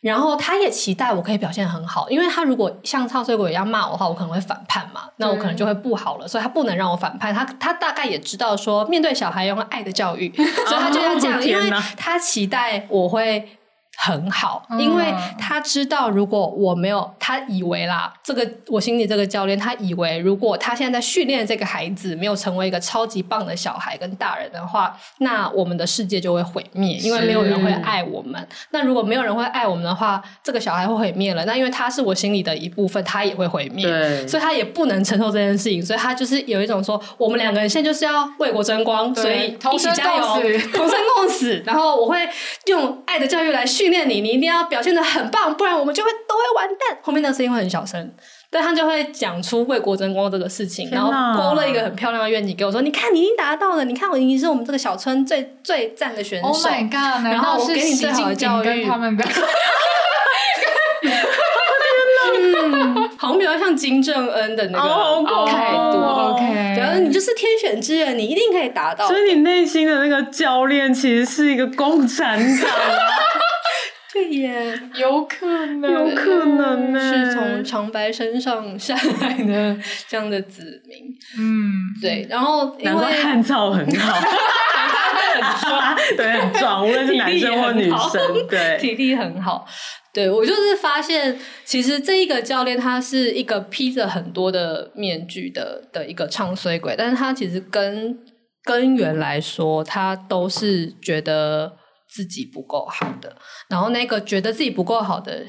然后他也期待我可以表现很好，因为他如果像唱衰鬼一样骂我的话，我可能会反叛嘛，那我可能就会不好了，所以他不能让我反叛，他他大概也知道说面对小孩用爱的教育，所以他就要这样，哦、因为他期待我会。很好，因为他知道，如果我没有，他以为啦，这个我心里这个教练，他以为如果他现在在训练这个孩子没有成为一个超级棒的小孩跟大人的话，那我们的世界就会毁灭，因为没有人会爱我们。那如果没有人会爱我们的话，这个小孩会毁灭了。那因为他是我心里的一部分，他也会毁灭，所以他也不能承受这件事情，所以他就是有一种说，我们两个人现在就是要为国争光，所以一起加油，同生共死。然后我会用爱的教育来训。训练你，你一定要表现的很棒，不然我们就会都会完蛋。后面的声音会很小声，但他就会讲出为国争光这个事情，然后勾了一个很漂亮的愿景给我说：“你看，你已经达到了，你看我已经是我们这个小村最最赞的选手。” Oh my god！然后我给你最好的教育，他们的。嗯，好像比较像金正恩的那个态度。Oh, OK，假如你就是天选之人，你一定可以达到。所以你内心的那个教练其实是一个共产党。对耶，有可能，有可能呢，是从长白山上下来的这样的子民。嗯，对。然后因为汉草很好，很壮，对，很壮，无论是男生或女生，对，体力很好。对，我就是发现，其实这一个教练他是一个披着很多的面具的的一个唱衰鬼，但是他其实根根源来说，他都是觉得。自己不够好的，然后那个觉得自己不够好的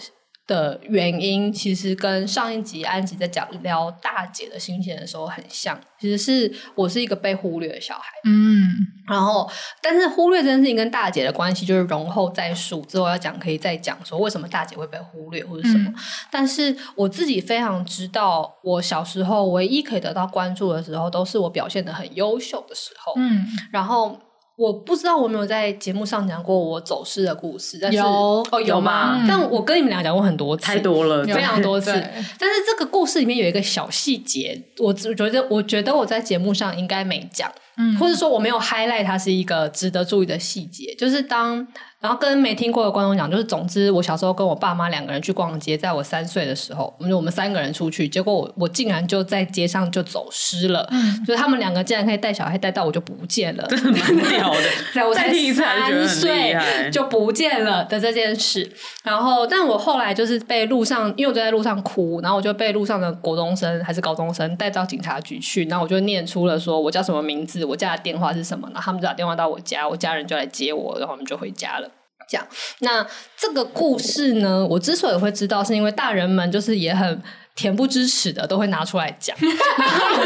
的原因，其实跟上一集安吉在讲聊大姐的心情的时候很像。其实是我是一个被忽略的小孩，嗯，然后但是忽略这件事情跟大姐的关系就是容后再述，之后要讲可以再讲说为什么大姐会被忽略或者什么。嗯、但是我自己非常知道，我小时候唯一可以得到关注的时候，都是我表现得很优秀的时候，嗯，然后。我不知道我有没有在节目上讲过我走失的故事，但是有哦有吗？嗯、但我跟你们俩讲过很多次，太多了，非常多次。但是这个故事里面有一个小细节，我觉得我觉得我在节目上应该没讲，嗯，或者说我没有 highlight 它是一个值得注意的细节，就是当。然后跟没听过的观众讲，就是总之，我小时候跟我爸妈两个人去逛街，在我三岁的时候，我们我们三个人出去，结果我我竟然就在街上就走失了，嗯，就是他们两个竟然可以带小孩带到我就不见了，真的蛮屌的，在我才三岁就不见了的这件事。然后，但我后来就是被路上，因为我就在路上哭，然后我就被路上的国中生还是高中生带到警察局去，然后我就念出了说我叫什么名字，我家的电话是什么，然后他们就打电话到我家，我家人就来接我，然后我们就回家了。讲那这个故事呢，我之所以会知道，是因为大人们就是也很恬不知耻的，都会拿出来讲。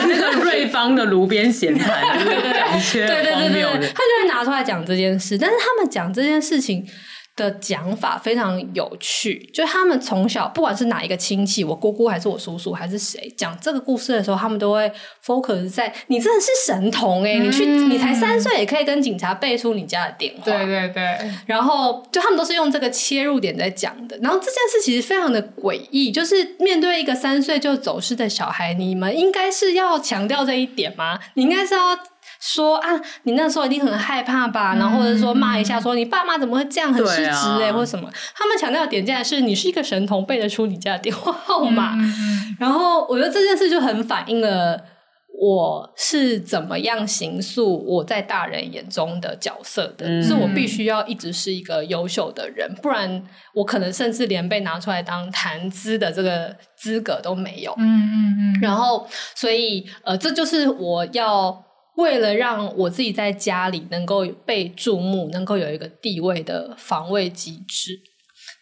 那个瑞芳的炉边闲谈，对对对，对对对，他就会拿出来讲这件事。但是他们讲这件事情。的讲法非常有趣，就他们从小不管是哪一个亲戚，我姑姑还是我叔叔还是谁，讲这个故事的时候，他们都会 focus 在你真的是神童诶、欸嗯、你去你才三岁也可以跟警察背出你家的电话，对对对，然后就他们都是用这个切入点在讲的，然后这件事其实非常的诡异，就是面对一个三岁就走失的小孩，你们应该是要强调这一点吗？你应该是要。说啊，你那时候一定很害怕吧？然后或者说骂一下，说你爸妈怎么会这样，很失职哎，或者什么？他们强调的点在是你是一个神童，背得出你家的电话号码。然后我觉得这件事就很反映了我是怎么样形塑我在大人眼中的角色的，就是我必须要一直是一个优秀的人，不然我可能甚至连被拿出来当谈资的这个资格都没有。嗯嗯嗯。然后，所以呃，这就是我要。为了让我自己在家里能够被注目，能够有一个地位的防卫机制，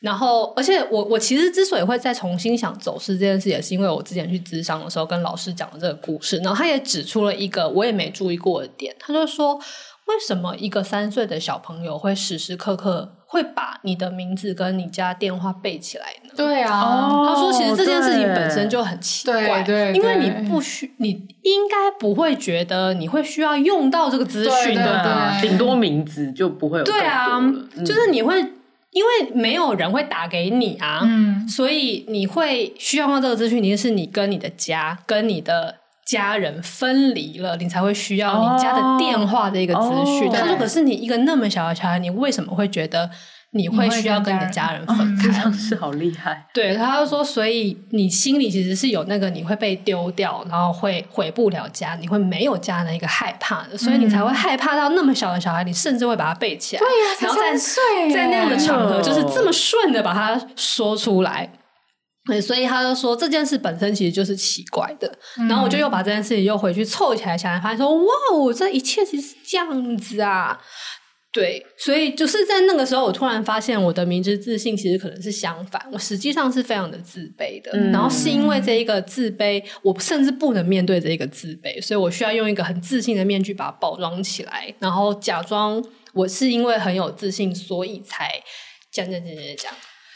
然后，而且我我其实之所以会再重新想走失这件事，也是因为我之前去咨商的时候跟老师讲了这个故事，然后他也指出了一个我也没注意过的点，他就说，为什么一个三岁的小朋友会时时刻刻会把你的名字跟你家电话背起来呢？对啊，他说其实这件事情本身就很奇怪，对，因为你不需，你应该不会觉得你会需要用到这个资讯的，顶多名字就不会有。对啊，就是你会。因为没有人会打给你啊，嗯，所以你会需要用到这个资讯，一定是你跟你的家、跟你的家人分离了，你才会需要你家的电话的一个资讯。他说：“可是你一个那么小的小孩，你为什么会觉得？”你会需要跟你的家人分开，是好厉害。对，他就说，所以你心里其实是有那个你会被丢掉，然后会回不了家，你会没有家的一个害怕的，所以你才会害怕到那么小的小孩，你甚至会把他背起来。对呀，才三岁，在那样的场合，就是这么顺的把它说出来。对，所以他就说这件事本身其实就是奇怪的。然后我就又把这件事情又回去凑起来想，发现说，哇哦，这一切其实是这样子啊。对，所以就是在那个时候，我突然发现我的明知自信其实可能是相反，我实际上是非常的自卑的。嗯、然后是因为这一个自卑，我甚至不能面对这一个自卑，所以我需要用一个很自信的面具把它包装起来，然后假装我是因为很有自信，所以才讲讲讲讲讲。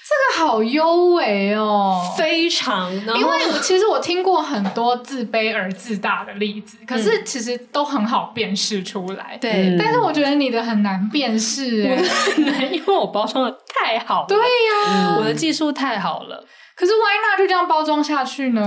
这个好优美哦，非常。因为其实我听过很多自卑而自大的例子，可是其实都很好辨识出来。对，但是我觉得你的很难辨识，我很难，因为我包装的太好了。对呀，我的技术太好了。可是 why not 就这样包装下去呢？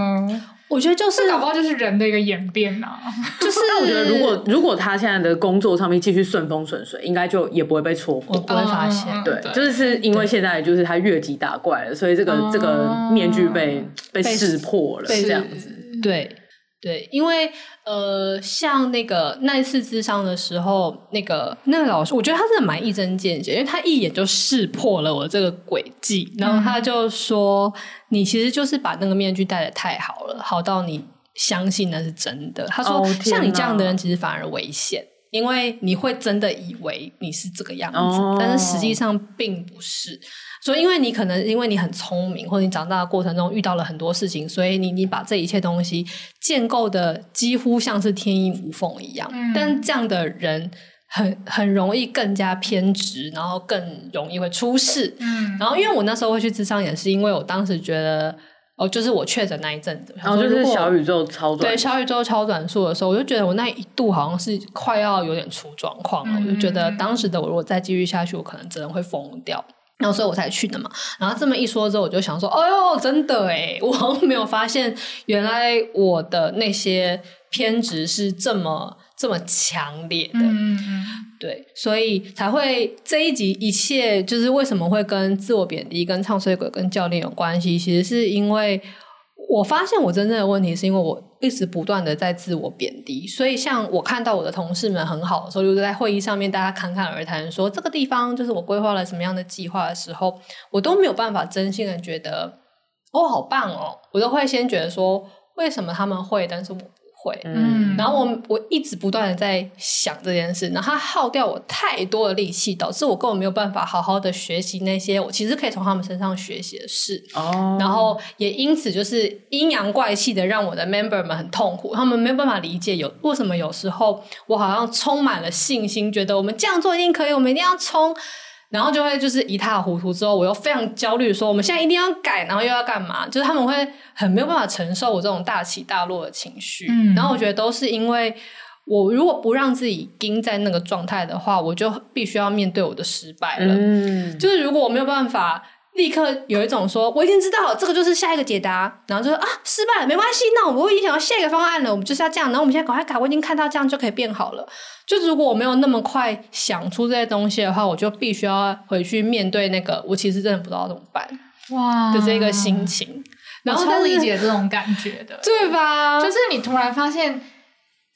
我觉得就是搞不好就是人的一个演变呐、啊，就是。但我觉得如果如果他现在的工作上面继续顺风顺水，应该就也不会被戳破，不会发现。对，就是是因为现在就是他越级打怪了，所以这个、嗯、这个面具被被识破了，这样子。对对，因为呃，像那个那一次智商的时候，那个那个老师，我觉得他真的蛮一针见血，因为他一眼就识破了我这个诡计，然后他就说。嗯你其实就是把那个面具戴的太好了，好到你相信那是真的。他说，oh, 像你这样的人其实反而危险，因为你会真的以为你是这个样子，oh. 但是实际上并不是。所以，因为你可能因为你很聪明，或者你长大的过程中遇到了很多事情，所以你你把这一切东西建构的几乎像是天衣无缝一样。嗯，但这样的人。很很容易更加偏执，然后更容易会出事。嗯，然后因为我那时候会去咨商，也是因为我当时觉得，哦，就是我确诊那一阵子，然后就是小宇宙超短，对小宇宙超短数的时候，我就觉得我那一度好像是快要有点出状况了，嗯、我就觉得当时的我如果再继续下去，我可能真的会疯掉。然后所以我才去的嘛。然后这么一说之后，我就想说，哎呦，真的诶，我没有发现原来我的那些偏执是这么。这么强烈的，嗯嗯，对，所以才会这一集一切就是为什么会跟自我贬低、跟唱衰鬼、跟教练有关系？其实是因为我发现我真正的问题是因为我一直不断的在自我贬低，所以像我看到我的同事们很好的时候，就是在会议上面大家侃侃而谈，说这个地方就是我规划了什么样的计划的时候，我都没有办法真心的觉得哦，好棒哦，我都会先觉得说为什么他们会，但是我。会，嗯，然后我我一直不断的在想这件事，然后它耗掉我太多的力气，导致我根本没有办法好好的学习那些我其实可以从他们身上学习的事。哦，然后也因此就是阴阳怪气的让我的 member 们很痛苦，他们没有办法理解有为什么有时候我好像充满了信心，觉得我们这样做一定可以，我们一定要冲。然后就会就是一塌糊涂，之后我又非常焦虑，说我们现在一定要改，然后又要干嘛？就是他们会很没有办法承受我这种大起大落的情绪。嗯，然后我觉得都是因为我如果不让自己盯在那个状态的话，我就必须要面对我的失败了。嗯，就是如果我没有办法。立刻有一种说，我已经知道，这个就是下一个解答，然后就说啊，失败了，没关系，那我们会影响到下一个方案了，我们就是要这样，然后我们现在赶快改，我已经看到这样就可以变好了。就如果我没有那么快想出这些东西的话，我就必须要回去面对那个我其实真的不知道怎么办哇的这个心情，然后超理解这种感觉的，对吧？就是你突然发现，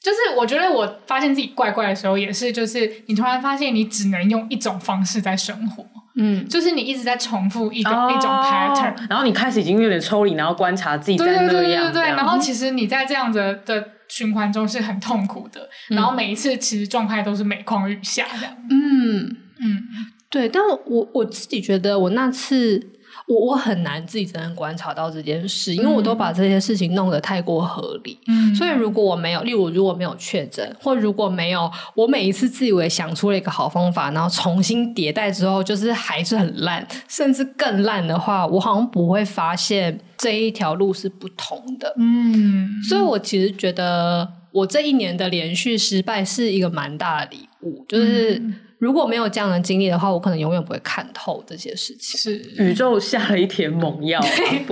就是我觉得我发现自己怪怪的时候，也是就是你突然发现你只能用一种方式在生活。嗯，就是你一直在重复一种、oh, 一种 pattern，然后你开始已经有点抽离，然后观察自己在那样。对对对对对，然后其实你在这样子的循环中是很痛苦的，嗯、然后每一次其实状态都是每况愈下这样。嗯嗯，对。但我我自己觉得，我那次我我很难自己真正观察到这件事，因为我都把这些事情弄得太过合理。嗯，所以如果我没有，例如如果没有确诊，或如果没有我每一次自以为想出了一个好方法，然后重新迭代之后，就是还是很烂，甚至更烂的话，我好像不会发现这一条路是不同的。嗯，所以我其实觉得我这一年的连续失败是一个蛮大的礼物，就是。嗯如果没有这样的经历的话，我可能永远不会看透这些事情。是宇宙下了一帖 猛药，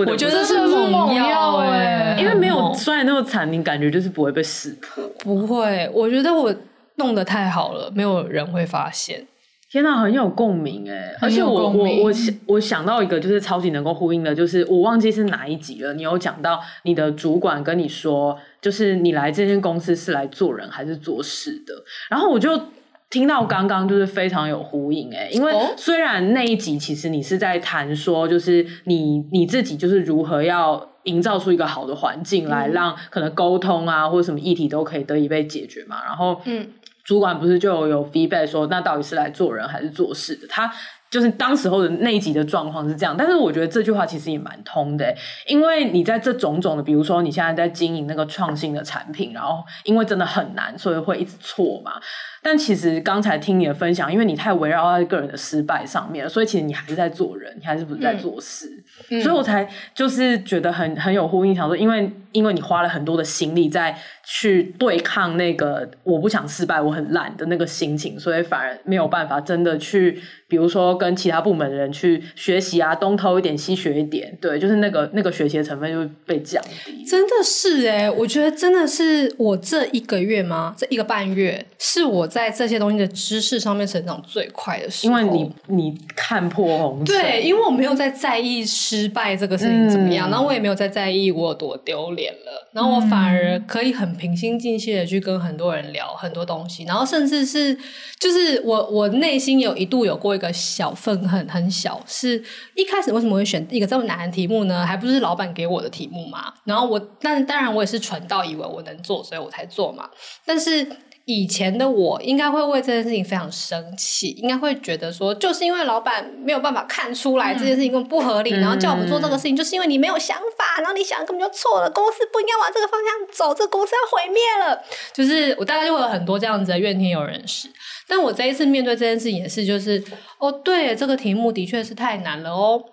我觉得是猛药哎，因为没有摔那么惨，你感觉就是不会被识破。不会，我觉得我弄得太好了，没有人会发现。天哪，很有共鸣哎！而且我我我想我想到一个，就是超级能够呼应的，就是我忘记是哪一集了。你有讲到你的主管跟你说，就是你来这间公司是来做人还是做事的？然后我就。听到刚刚就是非常有呼应诶，因为虽然那一集其实你是在谈说，就是你你自己就是如何要营造出一个好的环境来让可能沟通啊或者什么议题都可以得以被解决嘛，然后嗯，主管不是就有 feedback 说，那到底是来做人还是做事的？他。就是当时候的那一集的状况是这样，但是我觉得这句话其实也蛮通的，因为你在这种种的，比如说你现在在经营那个创新的产品，然后因为真的很难，所以会一直错嘛。但其实刚才听你的分享，因为你太围绕在个人的失败上面了，所以其实你还是在做人，你还是不是在做事，嗯、所以我才就是觉得很很有呼应，想说，因为因为你花了很多的心力在去对抗那个我不想失败，我很懒的那个心情，所以反而没有办法真的去。比如说跟其他部门的人去学习啊，东偷一点，西学一点，对，就是那个那个学习的成分就被降低。真的是哎、欸，我觉得真的是我这一个月吗？这一个半月是我在这些东西的知识上面成长最快的时候。因为你你看破红尘，对，因为我没有在在意失败这个事情怎么样，嗯、然后我也没有在在意我有多丢脸了，然后我反而可以很平心静气的去跟很多人聊很多东西，然后甚至是就是我我内心有一度有过一个。小愤恨很小，是一开始为什么会选一个这么难的题目呢？还不是老板给我的题目嘛？然后我，但当然我也是蠢到以为我能做，所以我才做嘛。但是以前的我应该会为这件事情非常生气，应该会觉得说，就是因为老板没有办法看出来这件事情根本不合理，嗯、然后叫我们做这个事情，就是因为你没有想法，然后你想的根本就错了，公司不应该往这个方向走，这个公司要毁灭了。就是我大概就会有很多这样子的怨天尤人事。但我这一次面对这件事情也是，就是哦，对，这个题目的确是太难了哦。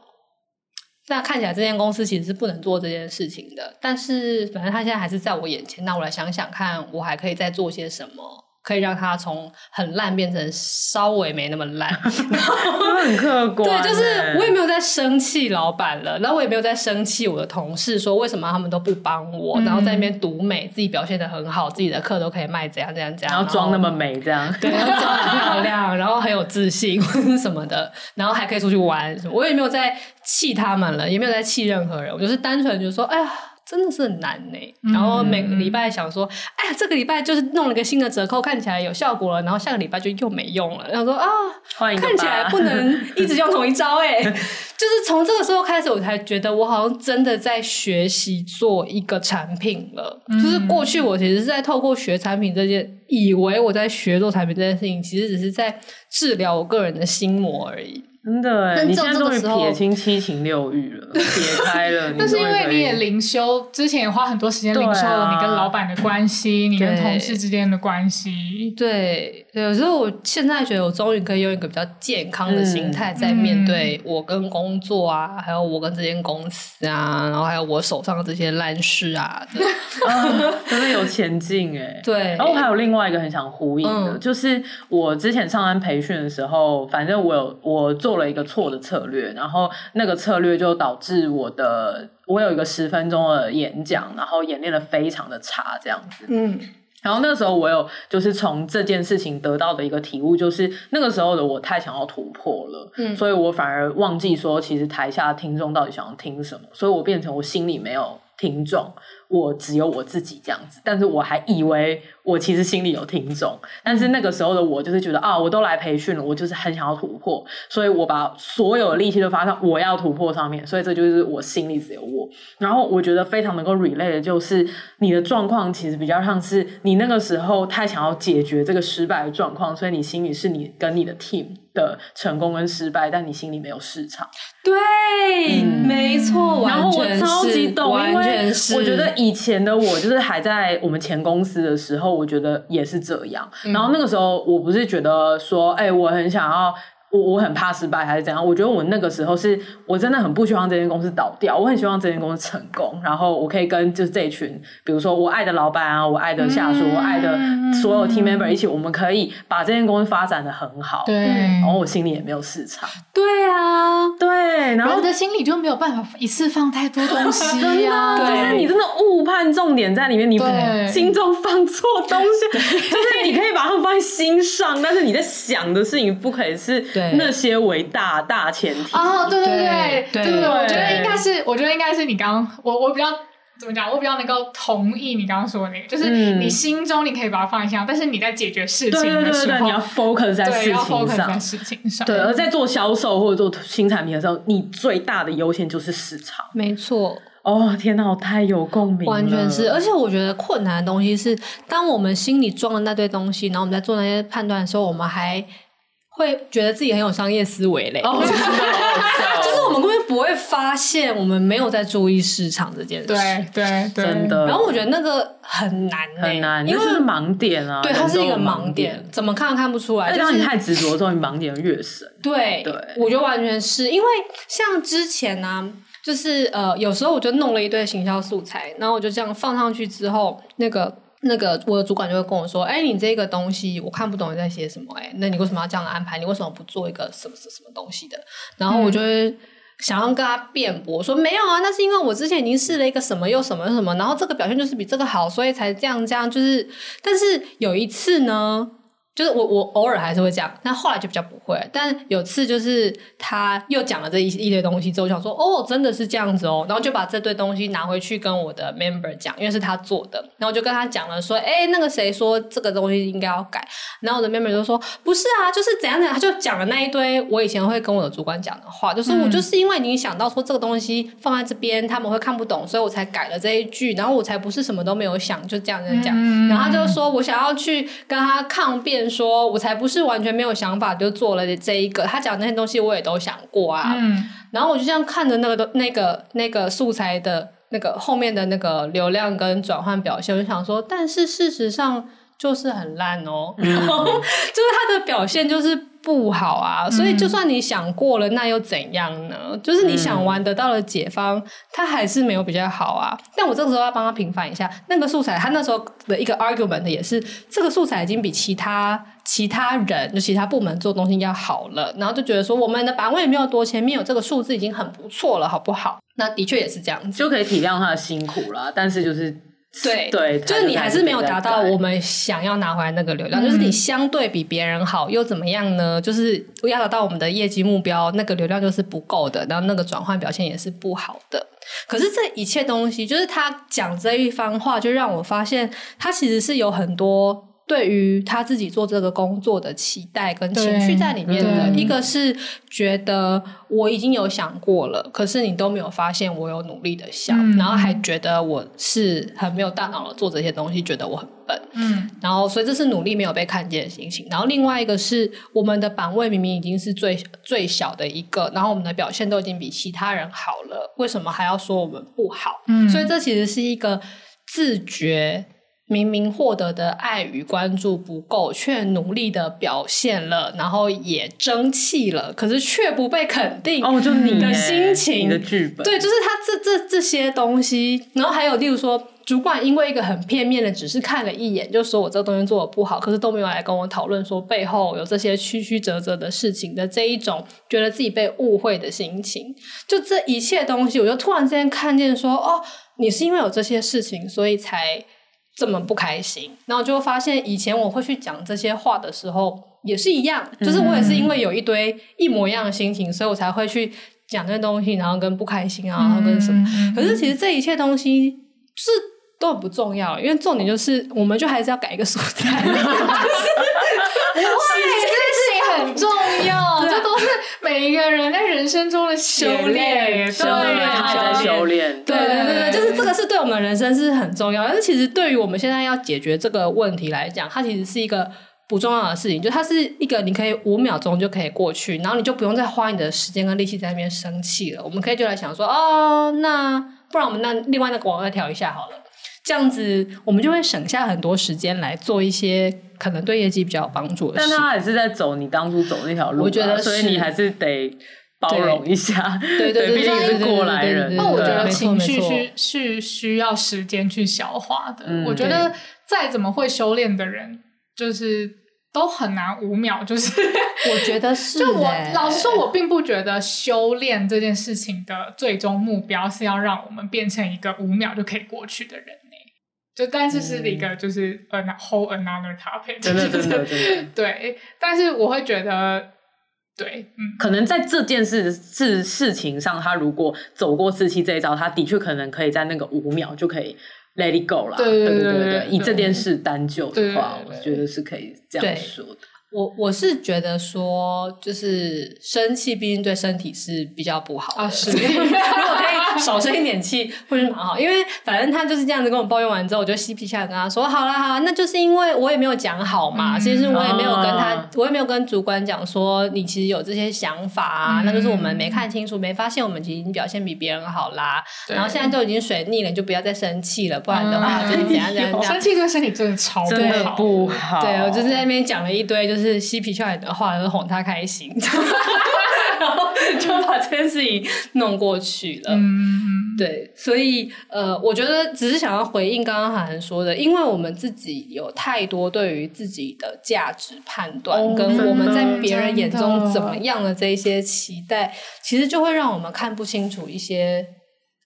那看起来这间公司其实是不能做这件事情的，但是反正他现在还是在我眼前，那我来想想看，我还可以再做些什么。可以让他从很烂变成稍微没那么烂，很客观。对，就是我也没有在生气老板了，然后我也没有在生气我的同事，说为什么他们都不帮我，嗯、然后在那边独美，自己表现的很好，自己的课都可以卖怎样怎样怎样，然后装那么美这样，对，然后装很漂亮，然后很有自信什么的，然后还可以出去玩，我也没有在气他们了，也没有在气任何人，我就是单纯就是说，哎呀。真的是很难呢、欸，然后每个礼拜想说，嗯、哎呀，这个礼拜就是弄了个新的折扣，看起来有效果了，然后下个礼拜就又没用了。然后说啊，看起来不能一直用同一招哎、欸，就是从这个时候开始，我才觉得我好像真的在学习做一个产品了。嗯、就是过去我其实是在透过学产品这件，以为我在学做产品这件事情，其实只是在治疗我个人的心魔而已。真的哎，你现在终于撇清七情六欲了，撇 开了。但是因为你也灵修，之前也花很多时间灵修了你跟老板的关系，你跟同事之间的关系。对对，有时候我现在觉得我终于可以用一个比较健康的心态在面对我跟工作啊，还有我跟这间公司啊，然后还有我手上的这些烂事啊，真的有前进哎。对，然后还有另外一个很想呼应的，就是我之前上班培训的时候，反正我有我做。做了一个错的策略，然后那个策略就导致我的我有一个十分钟的演讲，然后演练的非常的差，这样子。嗯，然后那个时候我有就是从这件事情得到的一个体悟，就是那个时候的我太想要突破了，嗯，所以我反而忘记说，其实台下的听众到底想要听什么，所以我变成我心里没有听众。我只有我自己这样子，但是我还以为我其实心里有听众，但是那个时候的我就是觉得啊，我都来培训了，我就是很想要突破，所以我把所有的力气都发到我要突破上面，所以这就是我心里只有我。然后我觉得非常能够 relate 的就是你的状况其实比较像是你那个时候太想要解决这个失败的状况，所以你心里是你跟你的 team 的成功跟失败，但你心里没有市场。对，嗯、没错。然后我超级懂，因为我觉得以前的我就是还在我们前公司的时候，我觉得也是这样。嗯、然后那个时候我不是觉得说，哎、欸，我很想要。我我很怕失败还是怎样？我觉得我那个时候是我真的很不希望这间公司倒掉，我很希望这间公司成功，然后我可以跟就是这一群，比如说我爱的老板啊，我爱的下属，嗯、我爱的所有 team member 一起，我们可以把这间公司发展的很好。对，然后我心里也没有市场。对啊，对，然后我的心里就没有办法一次放太多东西啊。对，就是你真的误判重点在里面，你心中放错东西，就是你可以把它们放在心上，但是你在想的事情不可以是。那些为大大前提。哦，对对对对对，我觉得应该是，我觉得应该是你刚刚我我比较怎么讲，我比较能够同意你刚刚说的那个，就是你心中你可以把它放一下，但是你在解决事情的时候，对对对，你要 focus 在事情上，在事情上，对，而在做销售或者做新产品的时候，你最大的优先就是市场，没错。哦，天哪，我太有共鸣，完全是，而且我觉得困难的东西是，当我们心里装了那堆东西，然后我们在做那些判断的时候，我们还。会觉得自己很有商业思维嘞，就是我们根本不会发现我们没有在注意市场这件事，对对对，真的。然后我觉得那个很难，很难，因为是盲点啊，对，它是一个盲点，怎么看都看不出来。而且当你太执着的时候，你盲点越深。对对，我觉得完全是因为像之前呢，就是呃，有时候我就弄了一堆行销素材，然后我就这样放上去之后，那个。那个我的主管就会跟我说：“哎、欸，你这个东西我看不懂你在写什么、欸，哎，那你为什么要这样安排？你为什么不做一个什么什么什么东西的？”然后我就会想要跟他辩驳说：“没有啊，那是因为我之前已经试了一个什么又什么又什么，然后这个表现就是比这个好，所以才这样这样。就是，但是有一次呢。”就是我我偶尔还是会这样，但后来就比较不会。但有次就是他又讲了这一一堆东西之后，我想说哦，真的是这样子哦，然后就把这堆东西拿回去跟我的 member 讲，因为是他做的，然后就跟他讲了说，哎，那个谁说这个东西应该要改，然后我的 member 就说不是啊，就是怎样怎样，他就讲了那一堆我以前会跟我的主管讲的话，就是我就是因为你想到说这个东西放在这边他们会看不懂，所以我才改了这一句，然后我才不是什么都没有想就这样这样讲，然后他就说我想要去跟他抗辩。说我才不是完全没有想法就做了这一个，他讲那些东西我也都想过啊。嗯，然后我就这样看着那个那个那个素材的那个后面的那个流量跟转换表现，我就想说，但是事实上就是很烂哦，嗯、然 后就是他的表现就是。不好啊，所以就算你想过了，那又怎样呢？就是你想完得到了解方，他还是没有比较好啊。但我这个时候要帮他平反一下，那个素材他那时候的一个 argument 也是，这个素材已经比其他其他人就其他部门做东西要好了，然后就觉得说我们的版位没有多前面有这个数字已经很不错了，好不好？那的确也是这样子，就可以体谅他的辛苦了，但是就是。对对，就是你还是没有达到我们想要拿回来那个流量，就是你相对比别人好又怎么样呢？就是不要达到我们的业绩目标，那个流量就是不够的，然后那个转换表现也是不好的。可是这一切东西，就是他讲这一番话，就让我发现他其实是有很多。对于他自己做这个工作的期待跟情绪在里面的，一个是觉得我已经有想过了，可是你都没有发现我有努力的想，嗯、然后还觉得我是很没有大脑的做这些东西，觉得我很笨，嗯，然后所以这是努力没有被看见的心情。然后另外一个是我们的版位明明已经是最最小的一个，然后我们的表现都已经比其他人好了，为什么还要说我们不好？嗯，所以这其实是一个自觉。明明获得的爱与关注不够，却努力的表现了，然后也争气了，可是却不被肯定。哦，就你的心情，你的剧本，对，就是他这这这些东西。然后还有，例如说，主管因为一个很片面的，只是看了一眼，就说我这个东西做的不好，可是都没有来跟我讨论说背后有这些曲曲折折的事情的这一种，觉得自己被误会的心情。就这一切东西，我就突然之间看见说，哦，你是因为有这些事情，所以才。这么不开心，然后就发现以前我会去讲这些话的时候也是一样，就是我也是因为有一堆一模一样的心情，嗯、所以我才会去讲这些东西，然后跟不开心啊，然后跟什么。可是其实这一切东西是都很不重要，因为重点就是，我们就还是要改一个素材。不会，这件事情很重要，每一个人在人生中的修炼，修炼，还在修炼。对对对对，就是这个是对我们人生是很重要，但是其实对于我们现在要解决这个问题来讲，它其实是一个不重要的事情，就它是一个你可以五秒钟就可以过去，然后你就不用再花你的时间跟力气在那边生气了。我们可以就来想说，哦，那不然我们那另外那个网再调一下好了。这样子，我们就会省下很多时间来做一些可能对业绩比较有帮助的事。但他还是在走你当初走那条路，啊，我觉得，所以你还是得包容一下。对对对，毕竟你是过来人。那我觉得情绪是是需要时间去消化的。嗯、我觉得再怎么会修炼的人，就是都很难五秒。就是我觉得是，就我老实说，我并不觉得修炼这件事情的最终目标是要让我们变成一个五秒就可以过去的人。就但是是一个就是 a whole another topic，真的真的 真的。对，但是我会觉得对，嗯，可能在这件事事事情上，他如果走过四期这一招，他的确可能可以在那个五秒就可以 let it go 了，对对对对对，以这件事单就的话，我觉得是可以这样说的。我我是觉得说，就是生气，毕竟对身体是比较不好的。啊，是。如果可以少生一点气，会是蛮好。因为反正他就是这样子跟我抱怨完之后，我就嬉皮笑脸跟他说：“好啦好啦，那就是因为我也没有讲好嘛。嗯、其实我也没有跟他，啊、我也没有跟主管讲说你其实有这些想法啊。嗯、那就是我们没看清楚，没发现我们其实已经表现比别人好啦。然后现在都已经水逆了，你就不要再生气了，不然的话就是怎样 怎样。生气对身体真的超真的不好。对，我就是在那边讲了一堆，就是。就是嬉皮笑脸的话，就是哄他开心，然后就把这件事情弄过去了。嗯，对，所以呃，我觉得只是想要回应刚刚涵涵说的，因为我们自己有太多对于自己的价值判断，哦、跟我们在别人眼中怎么样的这一些期待，其实就会让我们看不清楚一些。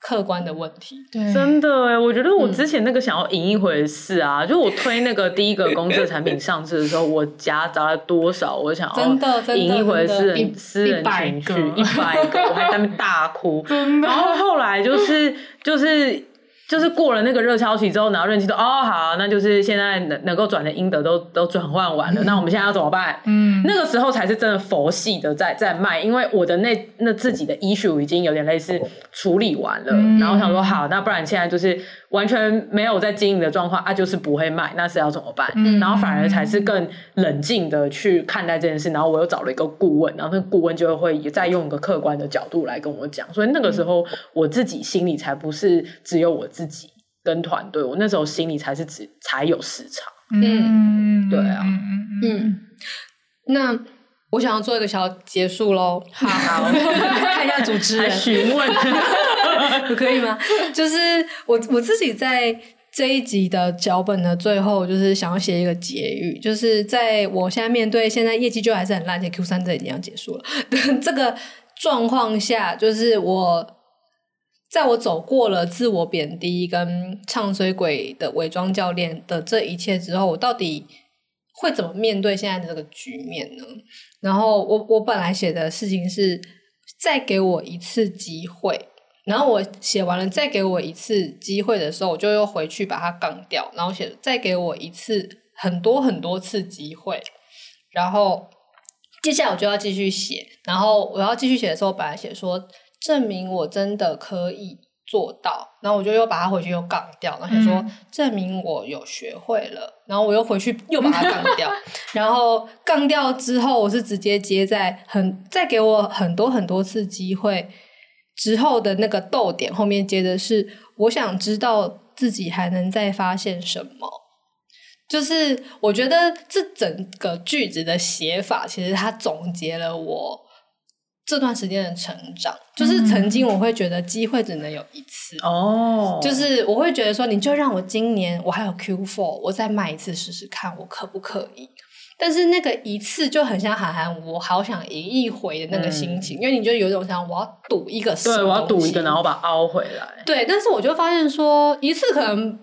客观的问题，对，真的哎，我觉得我之前那个想要赢一回事啊，嗯、就我推那个第一个公司的产品上市的时候，我夹杂了多少，我想要 赢一回私人私人情绪一百个，我还在那边大哭，然后后来就是就是。就是过了那个热销期之后，然后人气都哦好，那就是现在能能够转的阴德都都转换完了，嗯、那我们现在要怎么办？嗯，那个时候才是真的佛系的在在卖，因为我的那那自己的 issue 已经有点类似处理完了，嗯、然后想说好，那不然现在就是。完全没有在经营的状况啊，就是不会卖，那是要怎么办？嗯、然后反而才是更冷静的去看待这件事。然后我又找了一个顾问，然后那个顾问就会再用一个客观的角度来跟我讲。所以那个时候我自己心里才不是只有我自己跟团队，我那时候心里才是只才有市场。嗯，对啊，嗯，那我想要做一个小结束喽。好，好 看一下主持人询问。不 可以吗？就是我我自己在这一集的脚本的最后，就是想要写一个结语，就是在我现在面对现在业绩就还是很烂，且 Q 三这已经要结束了 这个状况下，就是我在我走过了自我贬低跟唱衰鬼的伪装教练的这一切之后，我到底会怎么面对现在的这个局面呢？然后我我本来写的事情是再给我一次机会。然后我写完了，再给我一次机会的时候，我就又回去把它杠掉。然后写再给我一次很多很多次机会，然后接下来我就要继续写。然后我要继续写的时候，我本来写说证明我真的可以做到。然后我就又把它回去又杠掉，然后写说、嗯、证明我有学会了。然后我又回去又把它杠掉。然后杠掉之后，我是直接接在很再给我很多很多次机会。之后的那个逗点后面接的是，我想知道自己还能再发现什么。就是我觉得这整个句子的写法，其实它总结了我这段时间的成长。就是曾经我会觉得机会只能有一次哦，就是我会觉得说，你就让我今年我还有 Q Four，我再卖一次试试看，我可不可以？但是那个一次就很像韩寒，我好想赢一回的那个心情，嗯、因为你就有一种想我要赌一个，对，我要赌一个，然后把它凹回来。对，但是我就发现说一次可能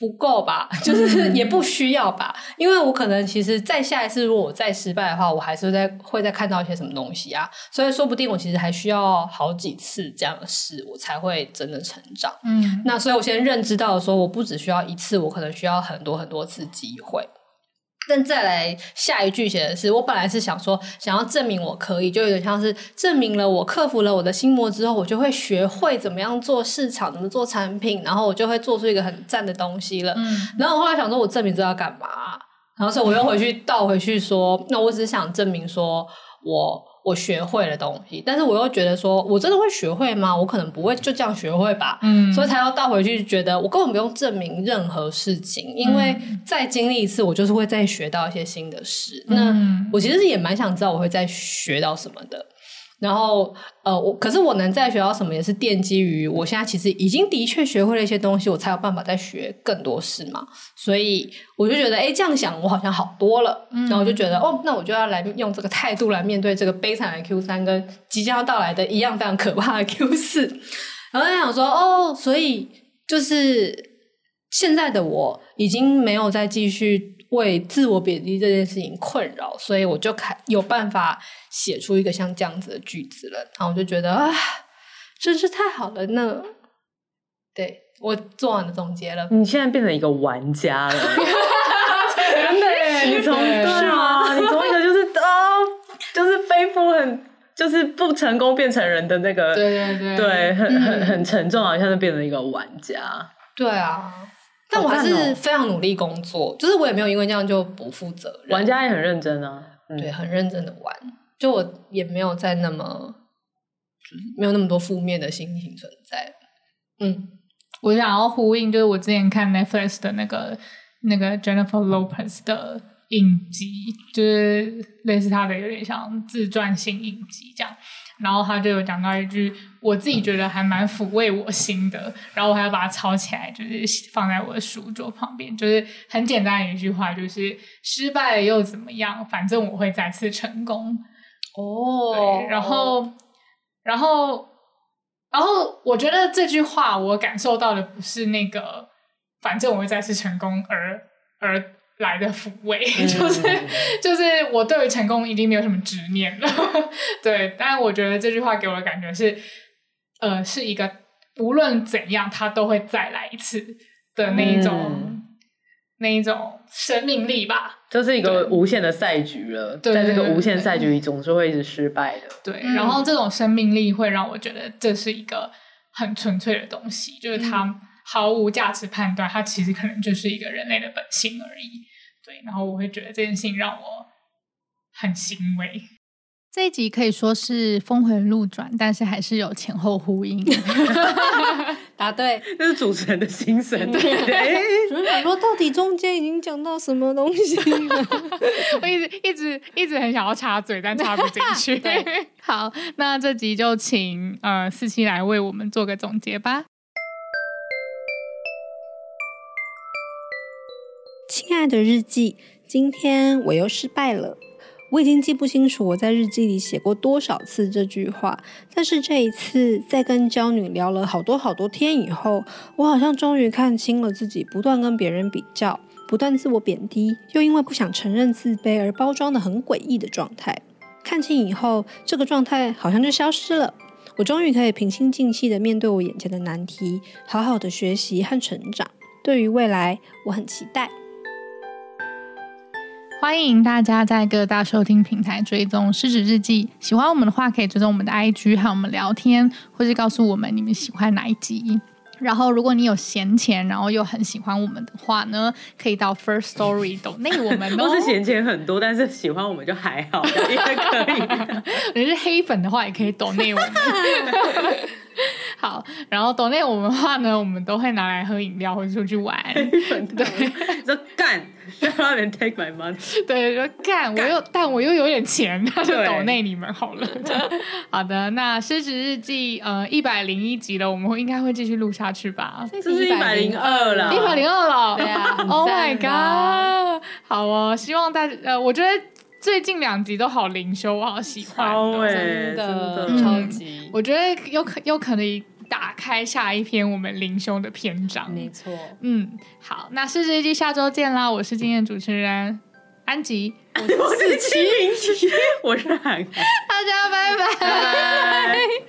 不够吧，就是也不需要吧，嗯、因为我可能其实再下一次如果我再失败的话，我还是在会再看到一些什么东西啊，所以说不定我其实还需要好几次这样的事，我才会真的成长。嗯，那所以我先认知到说，我不只需要一次，我可能需要很多很多次机会。但再来下一句写的是，我本来是想说，想要证明我可以，就有点像是证明了我克服了我的心魔之后，我就会学会怎么样做市场，怎么做产品，然后我就会做出一个很赞的东西了。嗯，然后我后来想说，我证明这要干嘛？然后所以我又回去倒回去说，那我只是想证明说我。我学会了东西，但是我又觉得说，我真的会学会吗？我可能不会就这样学会吧。嗯，所以才要倒回去，觉得我根本不用证明任何事情，因为再经历一次，我就是会再学到一些新的事。嗯，那我其实也蛮想知道我会再学到什么的。然后，呃，我可是我能在学到什么，也是奠基于我现在其实已经的确学会了一些东西，我才有办法再学更多事嘛。所以我就觉得，哎，这样想我好像好多了。嗯，然后我就觉得，哦，那我就要来用这个态度来面对这个悲惨的 Q 三跟即将要到来的一样非常可怕的 Q 四。然后就想说，哦，所以就是现在的我已经没有再继续。为自我贬低这件事情困扰，所以我就开有办法写出一个像这样子的句子了。然后我就觉得啊，真是太好了呢。对，我做完了总结了。你现在变成一个玩家了，真的耶！你从是吗？你从一个就是啊、哦，就是背负很就是不成功变成人的那个，对对对，对，很很很沉重啊，现在变成一个玩家。对啊。但我还是非常努力工作，就是我也没有因为这样就不负责任。玩家也很认真啊，嗯、对，很认真的玩。就我也没有在那么，就是没有那么多负面的心情存在。嗯，我想要呼应，就是我之前看 Netflix 的那个那个 Jennifer Lopez 的影集，就是类似他的有点像自传性影集这样。然后他就有讲到一句，我自己觉得还蛮抚慰我心的。然后我还要把它抄起来，就是放在我的书桌旁边。就是很简单的一句话，就是失败了又怎么样？反正我会再次成功。哦，然后，然后，然后，我觉得这句话我感受到的不是那个，反正我会再次成功而，而而。来的抚慰，就是就是我对于成功已经没有什么执念了，对。但我觉得这句话给我的感觉是，呃，是一个无论怎样他都会再来一次的那一种、嗯、那一种生命力吧。这是一个无限的赛局了，对在这个无限赛局里总是会一直失败的。对，然后这种生命力会让我觉得这是一个很纯粹的东西，就是它毫无价值判断，它其实可能就是一个人类的本性而已。对，然后我会觉得这件事情让我很欣慰。这一集可以说是峰回路转，但是还是有前后呼应。答对，这是主持人的心声。对，主持人说到底中间已经讲到什么东西了？我一直一直一直很想要插嘴，但插不进去。对，好，那这集就请呃四七来为我们做个总结吧。爱的日记，今天我又失败了。我已经记不清楚我在日记里写过多少次这句话，但是这一次在跟娇女聊了好多好多天以后，我好像终于看清了自己不断跟别人比较、不断自我贬低，又因为不想承认自卑而包装得很诡异的状态。看清以后，这个状态好像就消失了。我终于可以平心静气地面对我眼前的难题，好好的学习和成长。对于未来，我很期待。欢迎大家在各大收听平台追踪《失职日记》。喜欢我们的话，可以追踪我们的 IG 和我们聊天，或是告诉我们你们喜欢哪一集。然后，如果你有闲钱，然后又很喜欢我们的话呢，可以到 First Story donate 我们。都是闲钱很多，但是喜欢我们就还好，也可以。你是黑粉的话，也可以 donate 我们。好，然后 donate 我们的话呢，我们都会拿来喝饮料或者出去玩。对，说干。让人 take my money，对，说干，我又但我又有点钱，那就抖内你们好了。好的，那失职日记呃一百零一集了，我们会应该会继续录下去吧？这是一百零二了，一百零二了。对啊，Oh my god！好哦，希望大家呃，我觉得最近两集都好灵修，我好喜欢，超欸、真的，真的超级。我觉得有可有可能。打开下一篇我们灵修的篇章。没错，嗯，好，那四十一集下周见啦！我是今天的主持人安吉，我是四七，我是涵涵，大家拜拜。拜拜。